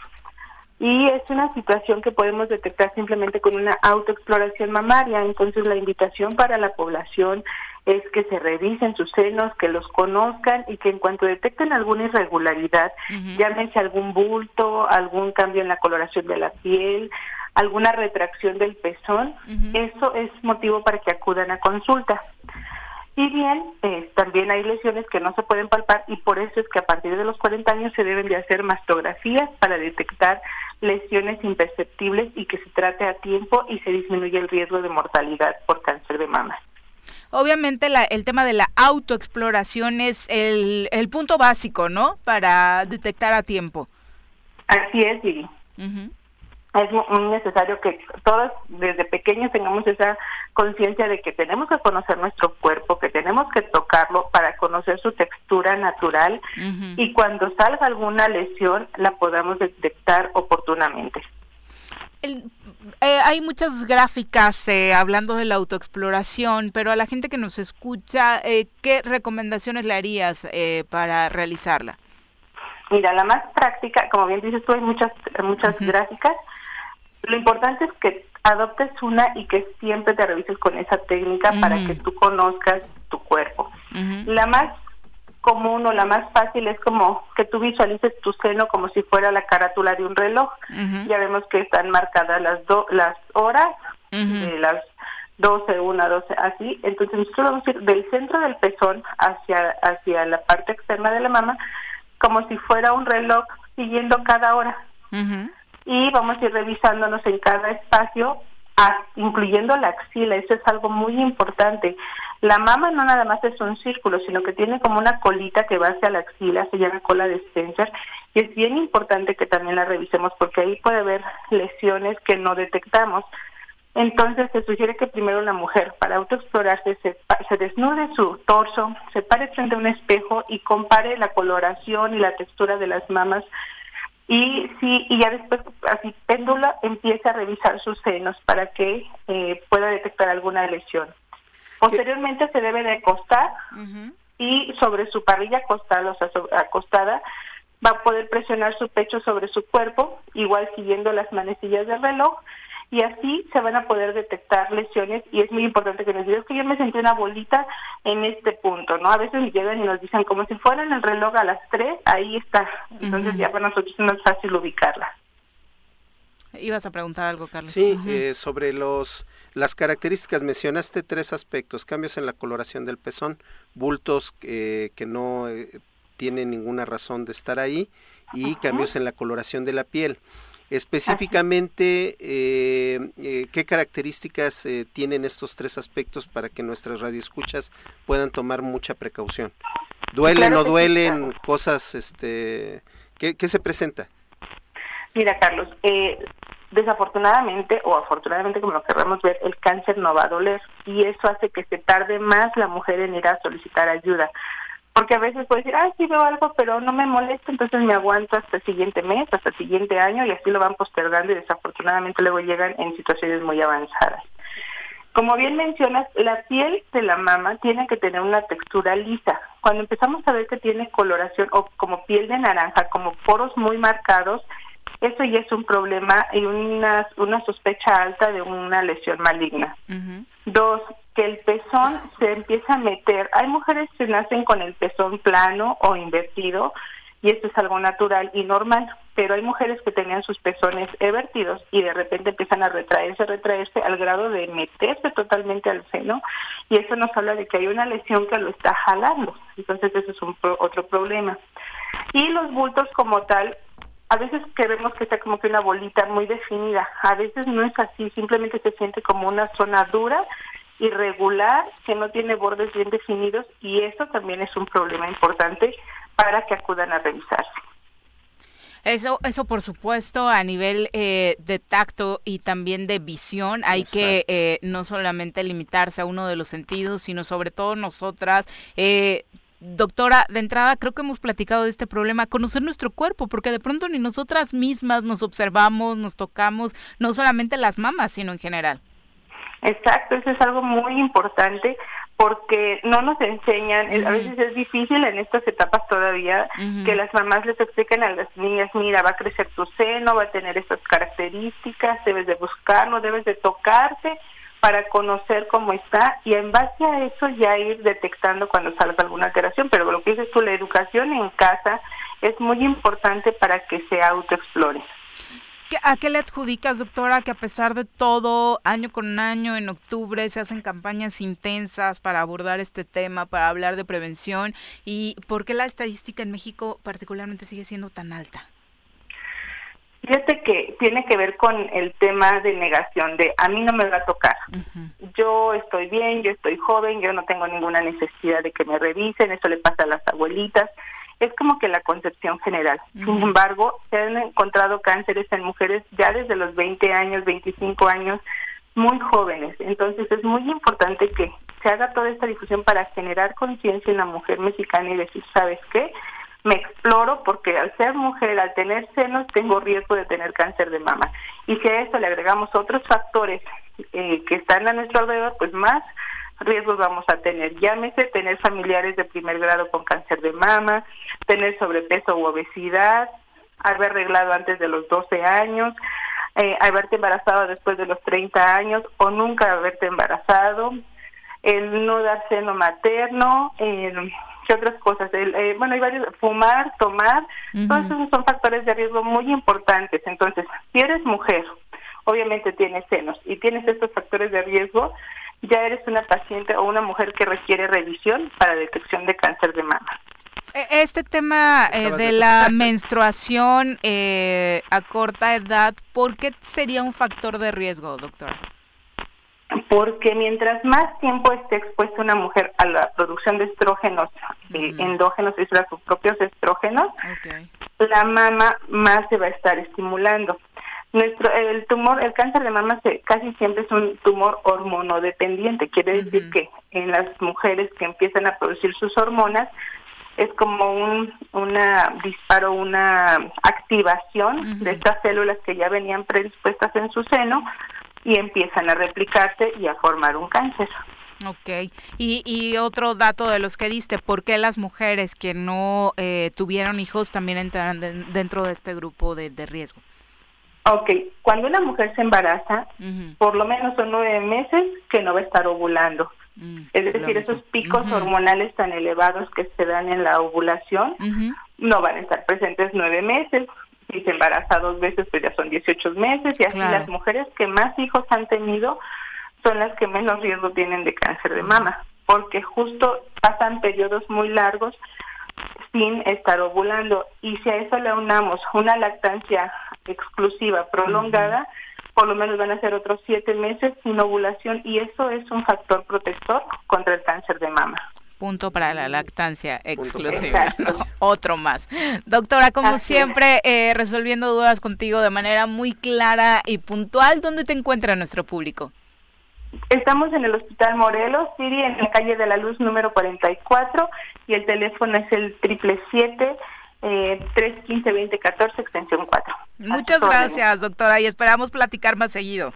Y es una situación que podemos detectar simplemente con una autoexploración mamaria. Entonces la invitación para la población es que se revisen sus senos, que los conozcan y que en cuanto detecten alguna irregularidad, llámese algún bulto, algún cambio en la coloración de la piel, alguna retracción del pezón, eso es motivo para que acudan a consulta. Y bien, eh, también hay lesiones que no se pueden palpar y por eso es que a partir de los 40 años se deben de hacer mastografías para detectar lesiones imperceptibles y que se trate a tiempo y se disminuye el riesgo de mortalidad por cáncer de mama. Obviamente la, el tema de la autoexploración es el, el punto básico, ¿no? Para detectar a tiempo. Así es, Viri. Es mu- muy necesario que todos desde pequeños tengamos esa conciencia de que tenemos que conocer nuestro cuerpo, que tenemos que tocarlo para conocer su textura natural y cuando salga alguna lesión la podamos detectar oportunamente. El- eh, hay muchas gráficas eh, hablando de la autoexploración, pero a la gente que nos escucha, eh, ¿qué recomendaciones le harías eh, para realizarla? Mira, la más práctica, como bien dices tú, hay muchas, muchas gráficas. Lo importante es que adoptes una y que siempre te revises con esa técnica para que tú conozcas tu cuerpo. La más común o la más fácil es como que tú visualices tu seno como si fuera la carátula de un reloj. Ya vemos que están marcadas las do- las horas de las 12, 1, 12, así. Entonces nosotros vamos a ir del centro del pezón hacia, hacia la parte externa de la mama como si fuera un reloj siguiendo cada hora. Y vamos a ir revisándonos en cada espacio, incluyendo la axila. Eso es algo muy importante. La mama no nada más es un círculo, sino que tiene como una colita que va hacia la axila, se llama cola de Spencer, y es bien importante que también la revisemos porque ahí puede haber lesiones que no detectamos. Entonces se sugiere que primero la mujer, para autoexplorarse, se, se desnude su torso, se pare frente a un espejo y compare la coloración y la textura de las mamas y sí y ya después así péndula empieza a revisar sus senos para que eh, pueda detectar alguna lesión. Posteriormente se debe de acostar y sobre su parrilla acostada, o sea, acostada, va a poder presionar su pecho sobre su cuerpo, igual siguiendo las manecillas del reloj, y así se van a poder detectar lesiones y es muy importante que nos digan que yo me sentí una bolita en este punto, ¿no? A veces llegan y nos dicen como si fuera en el reloj a las 3, ahí está, entonces ya para nosotros es más fácil ubicarla. Ibas a preguntar algo, Carlos. Sí, eh, sobre los las características mencionaste tres aspectos: cambios en la coloración del pezón, bultos que no eh, tienen ninguna razón de estar ahí y cambios en la coloración de la piel. Específicamente, eh, eh, ¿qué características eh, tienen estos tres aspectos para que nuestras radioescuchas puedan tomar mucha precaución? ¿Duelen o no duelen cosas? este ¿qué, se presenta? Mira, Carlos, desafortunadamente o afortunadamente, como lo queremos ver, el cáncer no va a doler y eso hace que se tarde más la mujer en ir a solicitar ayuda porque a veces puede decir, ah, sí veo algo, pero no me molesta, entonces me aguanto hasta el siguiente mes, hasta el siguiente año, y así lo van postergando y desafortunadamente luego llegan en situaciones muy avanzadas. Como bien mencionas, la piel de la mama tiene que tener una textura lisa. Cuando empezamos a ver que tiene coloración o como piel de naranja, como poros muy marcados, eso ya es un problema y una, una sospecha alta de una lesión maligna. Dos, que el pezón se empieza a meter. Hay mujeres que nacen con el pezón plano o invertido y esto es algo natural y normal, pero hay mujeres que tenían sus pezones evertidos y de repente empiezan a retraerse, retraerse al grado de meterse totalmente al seno y eso nos habla de que hay una lesión que lo está jalando. Entonces eso es un otro problema. Y los bultos como tal a veces queremos que sea como que una bolita muy definida, a veces no es así, simplemente se siente como una zona dura irregular que no tiene bordes bien definidos y eso también es un problema importante para que acudan a revisarse. Eso, eso por supuesto, a nivel eh, de tacto y también de visión, hay que eh, no solamente limitarse a uno de los sentidos, sino sobre todo nosotras. Eh, doctora, de entrada creo que hemos platicado de este problema, conocer nuestro cuerpo, porque de pronto ni nosotras mismas nos observamos, nos tocamos, no solamente las mamas, sino en general. Exacto, eso es algo muy importante porque no nos enseñan, a veces es difícil en estas etapas todavía que las mamás les expliquen a las niñas, mira, va a crecer tu seno, va a tener estas características, debes de buscarlo, debes de tocarte para conocer cómo está y en base a eso ya ir detectando cuando salga alguna alteración, pero lo que dices tú, la educación en casa es muy importante para que se autoexplore. ¿A qué le adjudicas, doctora, que a pesar de todo, año con año, en octubre se hacen campañas intensas para abordar este tema, para hablar de prevención? ¿Y por qué la estadística en México particularmente sigue siendo tan alta? Fíjate que tiene que ver con el tema de negación, de a mí no me va a tocar. Yo estoy bien, yo estoy joven, yo no tengo ninguna necesidad de que me revisen, eso le pasa a las abuelitas es como que la concepción general. Sin embargo, se han encontrado cánceres en mujeres ya desde los 20 años, 25 años, muy jóvenes. Entonces es muy importante que se haga toda esta difusión para generar conciencia en la mujer mexicana y decir, ¿sabes qué? Me exploro porque al ser mujer, al tener senos, tengo riesgo de tener cáncer de mama. Y si a eso le agregamos otros factores eh, que están a nuestro alrededor, pues más riesgos vamos a tener. Llámese tener familiares de primer grado con cáncer de mama, tener sobrepeso u obesidad, haber arreglado antes de los 12 años, eh, haberte embarazado después de los 30 años o nunca haberte embarazado, el no dar seno materno, eh, ¿qué otras cosas? Eh, bueno, hay varios, fumar, tomar, todos esos son factores de riesgo muy importantes. Entonces, si eres mujer, obviamente tienes senos y tienes estos factores de riesgo, ya eres una paciente o una mujer que requiere revisión para detección de cáncer de mama. E, este tema eh, de la menstruación eh, a corta edad, ¿por qué sería un factor de riesgo, doctora? Porque mientras más tiempo esté expuesta una mujer a la producción de estrógenos eh, endógenos, es decir, a sus propios estrógenos, la mama más se va a estar estimulando. Nuestro, el tumor, el cáncer de mama se, casi siempre es un tumor hormonodependiente, quiere decir que en las mujeres que empiezan a producir sus hormonas es como un una disparo, una activación de estas células que ya venían predispuestas en su seno y empiezan a replicarse y a formar un cáncer. Ok, y, y otro dato de los que diste, ¿por qué las mujeres que no eh, tuvieron hijos también entran dentro de este grupo de, riesgo? Ok, cuando una mujer se embaraza, por lo menos son nueve meses que no va a estar ovulando. Mm, es decir, esos picos hormonales tan elevados que se dan en la ovulación no van a estar presentes nueve meses. Si se embaraza dos veces, pues ya son 18 meses. Y así las mujeres que más hijos han tenido son las que menos riesgo tienen de cáncer de mama, porque justo pasan periodos muy largos sin estar ovulando. Y si a eso le unamos una lactancia exclusiva prolongada, por lo menos van a ser otros siete meses sin ovulación y eso es un factor protector contra el cáncer de mama. Punto para la lactancia exclusiva. Otro más. Doctora, como siempre, eh, resolviendo dudas contigo de manera muy clara y puntual, ¿dónde te encuentra nuestro público? Estamos en el Hospital Morelos, Siri, en la calle de la Luz número 44 y el teléfono es el triple siete eh, 315-2014, extensión 4. Muchas gracias, doctora, y esperamos platicar más seguido.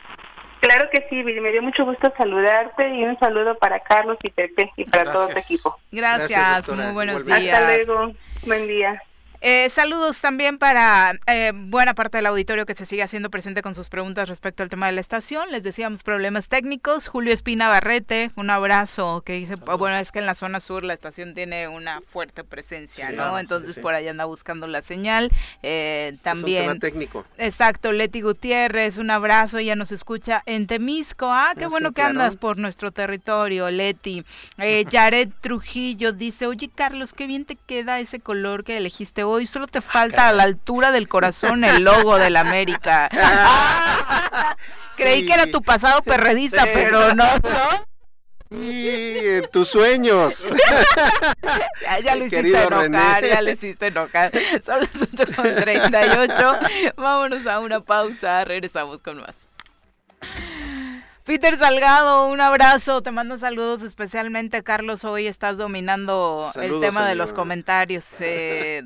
Claro que sí, me dio mucho gusto saludarte y un saludo para Carlos y Pepe y para todo tu equipo. Gracias, muy buenos días. Hasta luego, buen día. Eh, saludos también para eh, buena parte del auditorio que se sigue haciendo presente con sus preguntas respecto al tema de la estación. Les decíamos problemas técnicos. Julio Espina Barrete, un abrazo, que dice, bueno, es que en la zona sur la estación tiene una fuerte presencia, ¿no? Entonces por ahí anda buscando la señal. Eh, también... técnico. Exacto, Leti Gutiérrez, un abrazo, ya nos escucha en Temisco. Ah, qué bueno que andas por nuestro territorio, Leti. Eh, Jared Trujillo dice, oye Carlos, qué bien te queda ese color que elegiste hoy solo te falta a la altura del corazón el logo del América. Creí que era tu pasado perredista, pero no, ¿no? Y tus sueños. ya, lo hiciste enojar, ya lo hiciste enojar. Son las 8 con 38. Vámonos a una pausa, regresamos con más. Peter Salgado, un abrazo, te mando saludos especialmente, Carlos, hoy estás dominando el tema de los comentarios. Eh,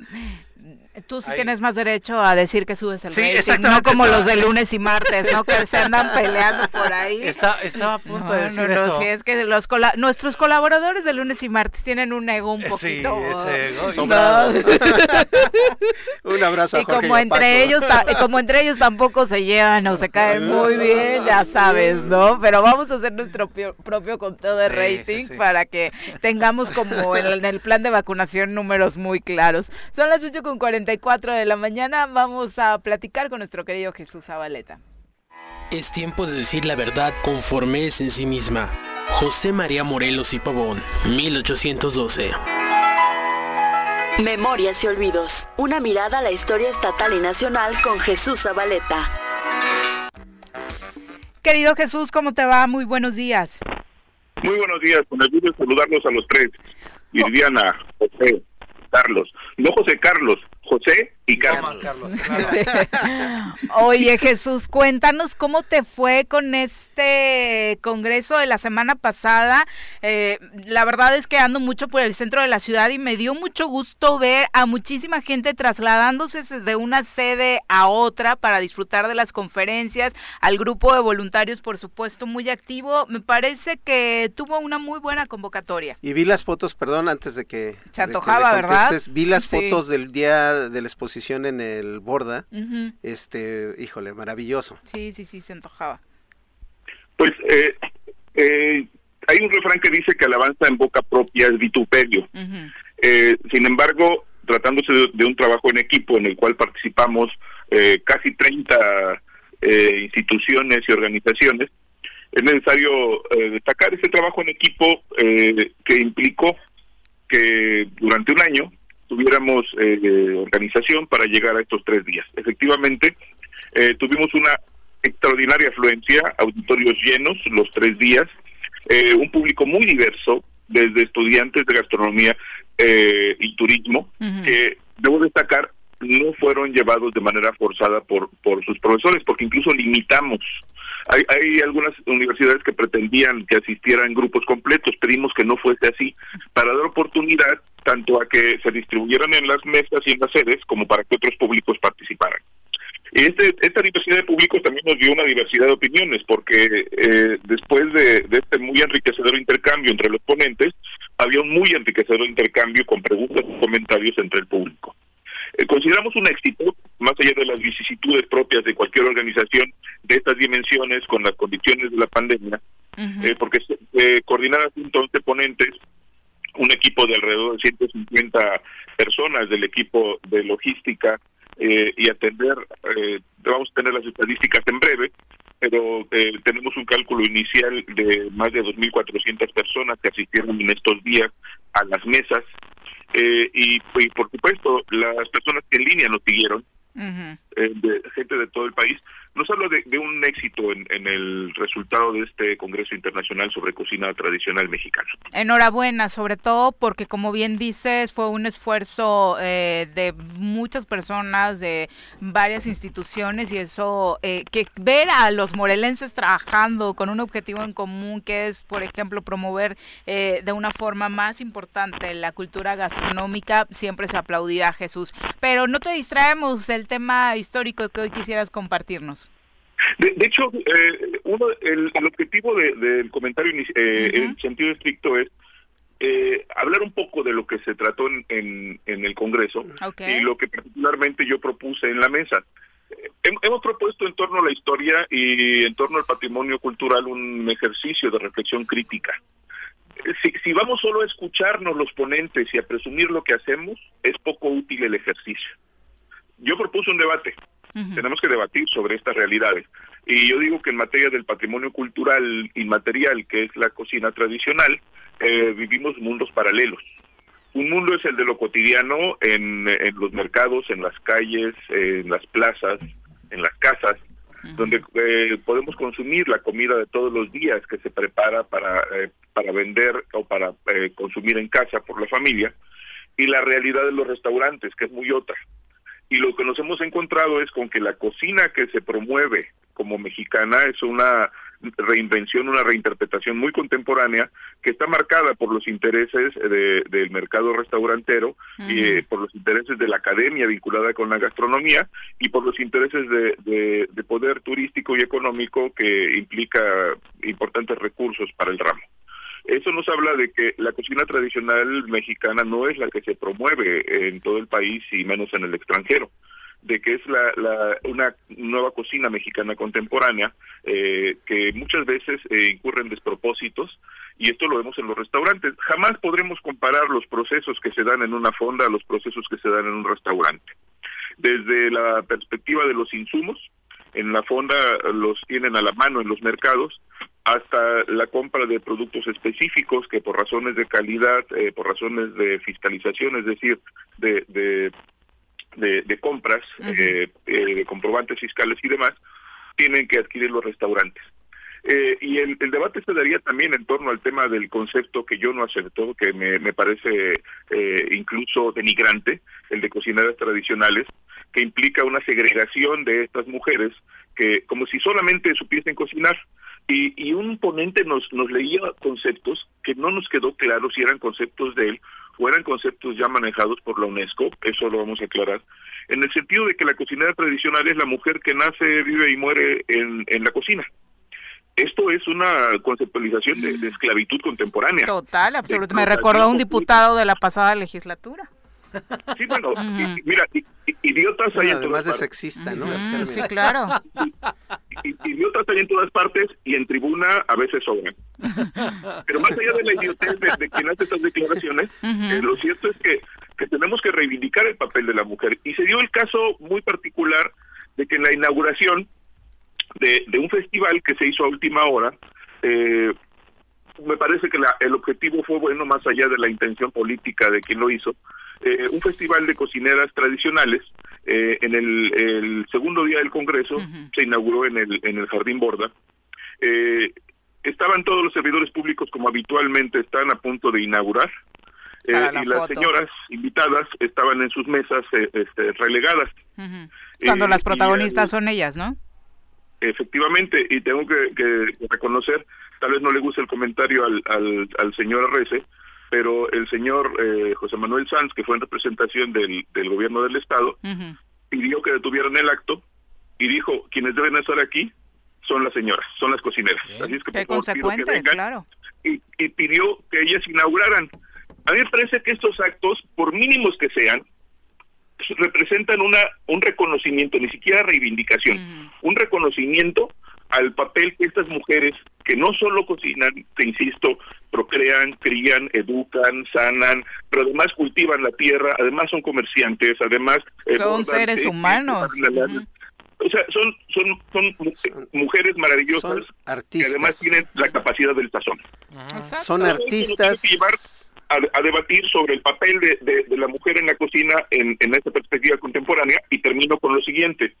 Tú sí tienes más derecho a decir que subes el sí, no como los de lunes y martes, ¿no? Que se andan peleando por ahí. Está, estaba a punto de decir no, eso. Sí, es que los nuestros colaboradores de lunes y martes tienen un ego un poquito... Sí, ese ego. un abrazo a y como entre ellos como entre ellos tampoco se llevan o se caen muy bien, ya sabes, ¿no? Pero vamos a hacer nuestro propio conteo de rating para que tengamos como en, el plan de vacunación números muy claros. Son las 8 con 40 de la mañana vamos a platicar con nuestro querido Jesús Zabaleta. Es tiempo de decir la verdad conforme es en sí misma. José María Morelos y Pavón, 1812. Memorias y olvidos. Una mirada a la historia estatal y nacional con Jesús Zabaleta. Querido Jesús, ¿cómo te va? Muy buenos días. Muy buenos días, con el gusto de saludarlos a los tres. Viviana, José, Carlos. No José Carlos, José y Carlos. Oye Jesús, cuéntanos cómo te fue con este congreso de la semana pasada. Eh, la verdad es que ando mucho por el centro de la ciudad y me dio mucho gusto ver a muchísima gente trasladándose de una sede a otra para disfrutar de las conferencias, al grupo de voluntarios por supuesto muy activo. Me parece que tuvo una muy buena convocatoria. Y vi las fotos, perdón, antes de que... Se antojaba, ¿verdad? Vi las fotos del día de la exposición en el Borda, este, híjole, maravilloso. Sí, sí, sí, se antojaba. Pues eh, eh, hay un refrán que dice que alabanza en boca propia es vituperio. Eh, sin embargo, tratándose de, un trabajo en equipo en el cual participamos casi 30 instituciones y organizaciones, es necesario destacar ese trabajo en equipo que implicó que durante un año tuviéramos eh, organización para llegar a estos tres días. Efectivamente, eh, tuvimos una extraordinaria afluencia, auditorios llenos los tres días, eh, un público muy diverso, desde estudiantes de gastronomía y turismo, que debo destacar no fueron llevados de manera forzada por, por sus profesores, porque incluso limitamos. Hay, hay algunas universidades que pretendían que asistieran grupos completos, pedimos que no fuese así, para dar oportunidad tanto a que se distribuyeran en las mesas y en las sedes, como para que otros públicos participaran. Este, esta diversidad de públicos también nos dio una diversidad de opiniones, porque eh, después de, este muy enriquecedor intercambio entre los ponentes, había un muy enriquecedor intercambio con preguntas y comentarios entre el público. Eh, consideramos un éxito, más allá de las vicisitudes propias de cualquier organización de estas dimensiones con las condiciones de la pandemia, eh, porque se coordinaron entonces ponentes un equipo de alrededor de 150 personas del equipo de logística eh, y atender, eh, vamos a tener las estadísticas en breve, pero eh, tenemos un cálculo inicial de más de 2.400 personas que asistieron en estos días a las mesas y, y, por supuesto las personas que en línea nos siguieron, de gente de todo el país, nos habla de, un éxito en, el resultado de este Congreso Internacional sobre Cocina Tradicional Mexicana. Enhorabuena, sobre todo porque, como bien dices, fue un esfuerzo eh, de muchas personas, de varias instituciones, y eso, eh, que ver a los morelenses trabajando con un objetivo en común, que es, por ejemplo, promover eh, de una forma más importante la cultura gastronómica, siempre se aplaudirá, Jesús. Pero no te distraemos del tema histórico que hoy quisieras compartirnos. De, hecho, eh, uno, el, objetivo del comentario eh, en sentido estricto es eh, hablar un poco de lo que se trató en, en, el Congreso y lo que particularmente yo propuse en la mesa. hemos propuesto en torno a la historia y en torno al patrimonio cultural un ejercicio de reflexión crítica. Si, si vamos solo a escucharnos los ponentes y a presumir lo que hacemos, es poco útil el ejercicio. Yo propuse un debate tenemos que debatir sobre estas realidades. Y yo digo que en materia del patrimonio cultural inmaterial, que es la cocina tradicional, eh, vivimos mundos paralelos. Un mundo es el de lo cotidiano en, los mercados, en las calles, en las plazas, en las casas, donde eh, podemos consumir la comida de todos los días que se prepara para, eh, para vender o para consumir en casa por la familia. Y la realidad de los restaurantes, que es muy otra y lo que nos hemos encontrado es con que la cocina que se promueve como mexicana es una reinvención, una reinterpretación muy contemporánea que está marcada por los intereses del mercado restaurantero y eh, por los intereses de la academia vinculada con la gastronomía y por los intereses de, de poder turístico y económico que implica importantes recursos para el ramo. Eso nos habla de que la cocina tradicional mexicana no es la que se promueve en todo el país y menos en el extranjero de que es la, una nueva cocina mexicana contemporánea eh, que muchas veces eh, incurre en despropósitos y esto lo vemos en los restaurantes. Jamás podremos comparar los procesos que se dan en una fonda a los procesos que se dan en un restaurante. Desde la perspectiva de los insumos, en la fonda los tienen a la mano en los mercados, hasta la compra de productos específicos que por razones de calidad, eh, por razones de fiscalización, es decir, de, de, de, compras, eh, eh, de comprobantes fiscales y demás, tienen que adquirir los restaurantes. y el, el, debate se daría también en torno al tema del concepto que yo no acepto, que me, me parece incluso denigrante, el de cocineras tradicionales, que implica una segregación de estas mujeres que como si solamente supiesen cocinar y, y un ponente nos, nos leía conceptos que no nos quedó claro si eran conceptos de él o eran conceptos ya manejados por la UNESCO, eso lo vamos a aclarar, en el sentido de que la cocinera tradicional es la mujer que nace, vive y muere en, en la cocina. Esto es una conceptualización de, esclavitud contemporánea. Total, absolutamente. Me recordó a un diputado de la pasada legislatura. Sí, bueno, mira, idiotas hay en todas partes. sexista, ¿no? Sí, claro. idiotas hay en todas partes y en tribuna a veces sobran. Pero más allá de la idiotez de, quien hace estas declaraciones, eh, lo cierto es que, que tenemos que reivindicar el papel de la mujer. Y se dio el caso muy particular de que en la inauguración de, de un festival que se hizo a última hora, eh, me parece que la, el objetivo fue bueno más allá de la intención política de quien lo hizo, eh, un festival de cocineras tradicionales. Eh, en el, segundo día del Congreso se inauguró en el, en el Jardín Borda. Eh, estaban todos los servidores públicos como habitualmente están a punto de inaugurar. y las señoras invitadas estaban en sus mesas este, relegadas. Cuando las protagonistas son ellas, ¿no? Efectivamente, y tengo que, reconocer, tal vez no le guste el comentario al, al, al señor Arrece, pero el señor eh, José Manuel Sanz, que fue en representación del, del gobierno del Estado, pidió que detuvieran el acto, eh, y pidió que detuvieran el acto, dijo, quienes deben estar aquí son las señoras, son las cocineras. Así es que por favor, que consecuente, vengan claro. y, y pidió que ellas inauguraran. A mí me parece que estos actos, por mínimos que sean, representan una un reconocimiento, ni siquiera reivindicación, un reconocimiento al papel que estas mujeres, que no solo cocinan, te insisto, procrean, crían, educan, sanan, pero además cultivan la tierra, además son comerciantes, además... eh, Son bordan, seres eh, humanos. la. O sea, son, son, son mu- mujeres maravillosas son que artistas. además tienen la capacidad del sazón. Son artistas. que a, a debatir sobre el papel de, de- de la mujer en la cocina en, en esta perspectiva contemporánea y termino con lo siguiente.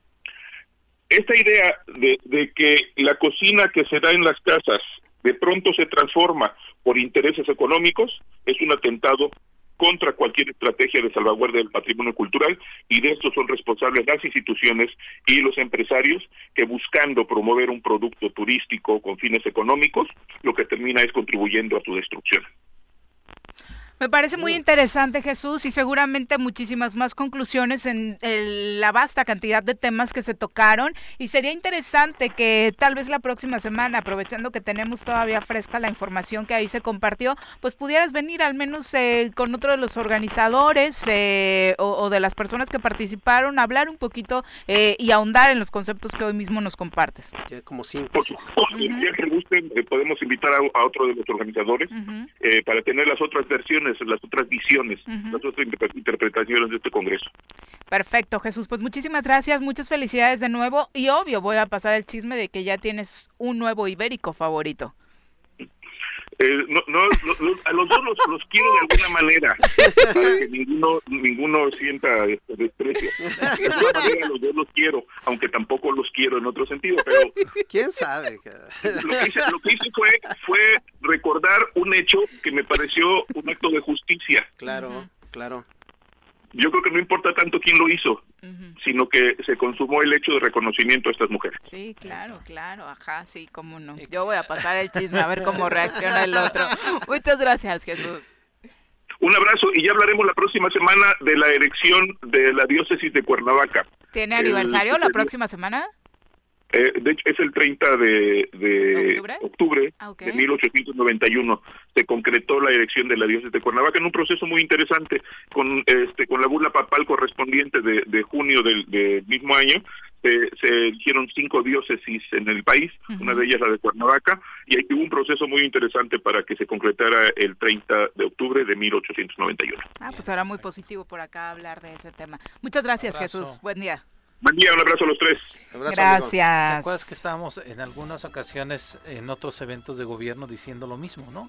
Esta idea de, que la cocina que se da en las casas de pronto se transforma por intereses económicos es un atentado contra cualquier estrategia de salvaguardia del patrimonio cultural y de esto son responsables las instituciones y los empresarios que buscando promover un producto turístico con fines económicos, lo que termina es contribuyendo a su destrucción. Me parece muy interesante, Jesús, y seguramente muchísimas más conclusiones en el- la vasta cantidad de temas que se tocaron. Y sería interesante que tal vez la próxima semana, aprovechando que tenemos todavía fresca la información que ahí se compartió, pues pudieras venir al menos eh, con otro de los organizadores eh, o, o de las personas que participaron, a hablar un poquito eh, y ahondar en los conceptos que hoy mismo nos compartes. Ya como Por síntesis. día que gusten, eh, podemos invitar a, a otro de los organizadores eh, para tener las otras versiones, las otras visiones, las otras interpre- interpretaciones de este Congreso. Perfecto, Jesús. Pues muchísimas gracias, muchas felicidades de nuevo. Y obvio, voy a pasar el chisme de que ya tienes un nuevo ibérico favorito. Eh, no, no, a los dos los, los quiero de alguna manera, para que ninguno, ninguno sienta este desprecio. De alguna manera los dos los quiero, aunque tampoco los quiero en otro sentido, pero ¿Quién sabe? lo que hice, lo que hice fue, fue un hecho que me pareció un acto de justicia. Claro, claro. Yo creo que no importa tanto quién lo hizo, sino que se consumó el hecho de reconocimiento a estas mujeres. Sí, claro, claro, ajá, sí, cómo no. Yo voy a pasar el chisme a ver cómo reacciona el otro. Muchas gracias, Jesús. Un abrazo y ya hablaremos la próxima semana de la erección de la diócesis de Cuernavaca. ¿Tiene El- aniversario la próxima semana? Eh, de hecho, es el 30 de, de ¿Octubre? octubre Ah, ok. de 1891. Se concretó la erección de la diócesis de Cuernavaca en un proceso muy interesante con este con la bula papal correspondiente de, de junio del, del mismo año. Se, se eligieron cinco diócesis en el país, una de ellas la de Cuernavaca, y ahí hubo un proceso muy interesante para que se concretara el 30 de octubre de 1891. Ah, pues será muy positivo por acá hablar de ese tema. Muchas gracias. Jesús. Buen día. Buen día, un abrazo a los tres. Gracias. ¿Te acuerdas que estábamos en algunas ocasiones en otros eventos de gobierno diciendo lo mismo, no?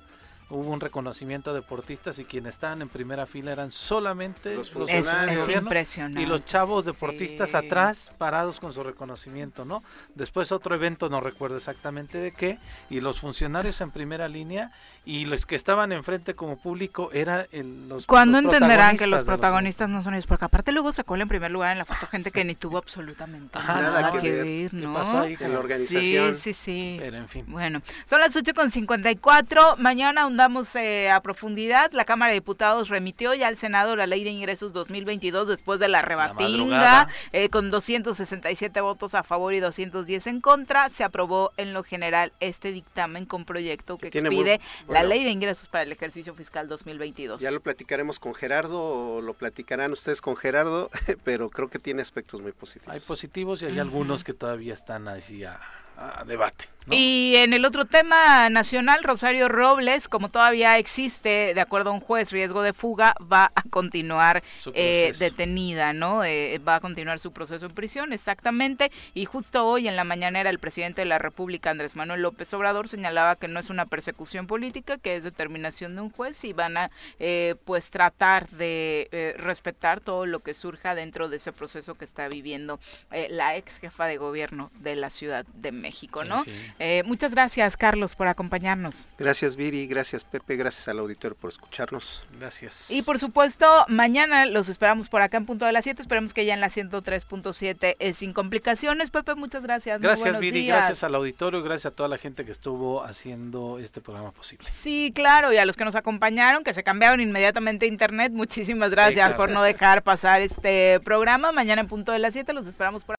Hubo un reconocimiento a deportistas y quienes estaban en primera fila eran solamente Los los funcionarios. Es gobierno impresionante, y los chavos deportistas sí. atrás parados con su reconocimiento, ¿no? Después otro evento, no recuerdo exactamente de qué, y los funcionarios en primera línea y los que estaban enfrente como público eran el, los ¿Cuándo los entenderán que los protagonistas protagonistas no son ellos? Porque aparte luego sacó en primer lugar en la foto gente que ni tuvo absolutamente Ajá, nada, nada que que ver, ver. ¿Qué ¿no? pasó ahí En la organización. Sí, sí, sí. Pero en fin. Bueno, son las 8.54. Mañana ahondamos eh, a profundidad. La Cámara de Diputados remitió ya al Senado la Ley de Ingresos 2022 después de la rebatinga, madrugada. eh, con 267 votos a favor y 210 en contra. Se aprobó en lo general este dictamen con proyecto que muy- expide la. Ley de Ingresos para el ejercicio fiscal 2022. Ya lo platicaremos con Gerardo o lo platicarán ustedes con Gerardo, pero creo que tiene aspectos muy positivos. Hay positivos y hay algunos que todavía están así a, a debate. ¿No? Y en el otro tema nacional, Rosario Robles, como todavía existe, de acuerdo a un juez, riesgo de fuga, va a continuar eh, detenida, ¿no? Eh, va a continuar su proceso en prisión, exactamente. Y justo hoy en la mañanera, el presidente de la República, Andrés Manuel López Obrador, señalaba que no es una persecución política, que es determinación de un juez y van a, eh, pues, tratar de eh, respetar todo lo que surja dentro de ese proceso que está viviendo eh, la ex jefa de gobierno de la Ciudad de México, ¿no? En fin. Eh, muchas gracias, Carlos, por acompañarnos. Gracias Viri, gracias Pepe, gracias al auditorio por escucharnos. Gracias. Y por supuesto, mañana los esperamos por acá en punto de las 7. Esperemos que ya en la 103.7 es sin complicaciones. Pepe, muchas gracias. Gracias, Viri, días. gracias al auditorio, gracias a toda la gente que estuvo haciendo este programa posible. Sí, claro, y a los que nos acompañaron, que se cambiaron inmediatamente a internet, muchísimas gracias claro. por no dejar pasar este programa. Mañana en punto de las 7 los esperamos por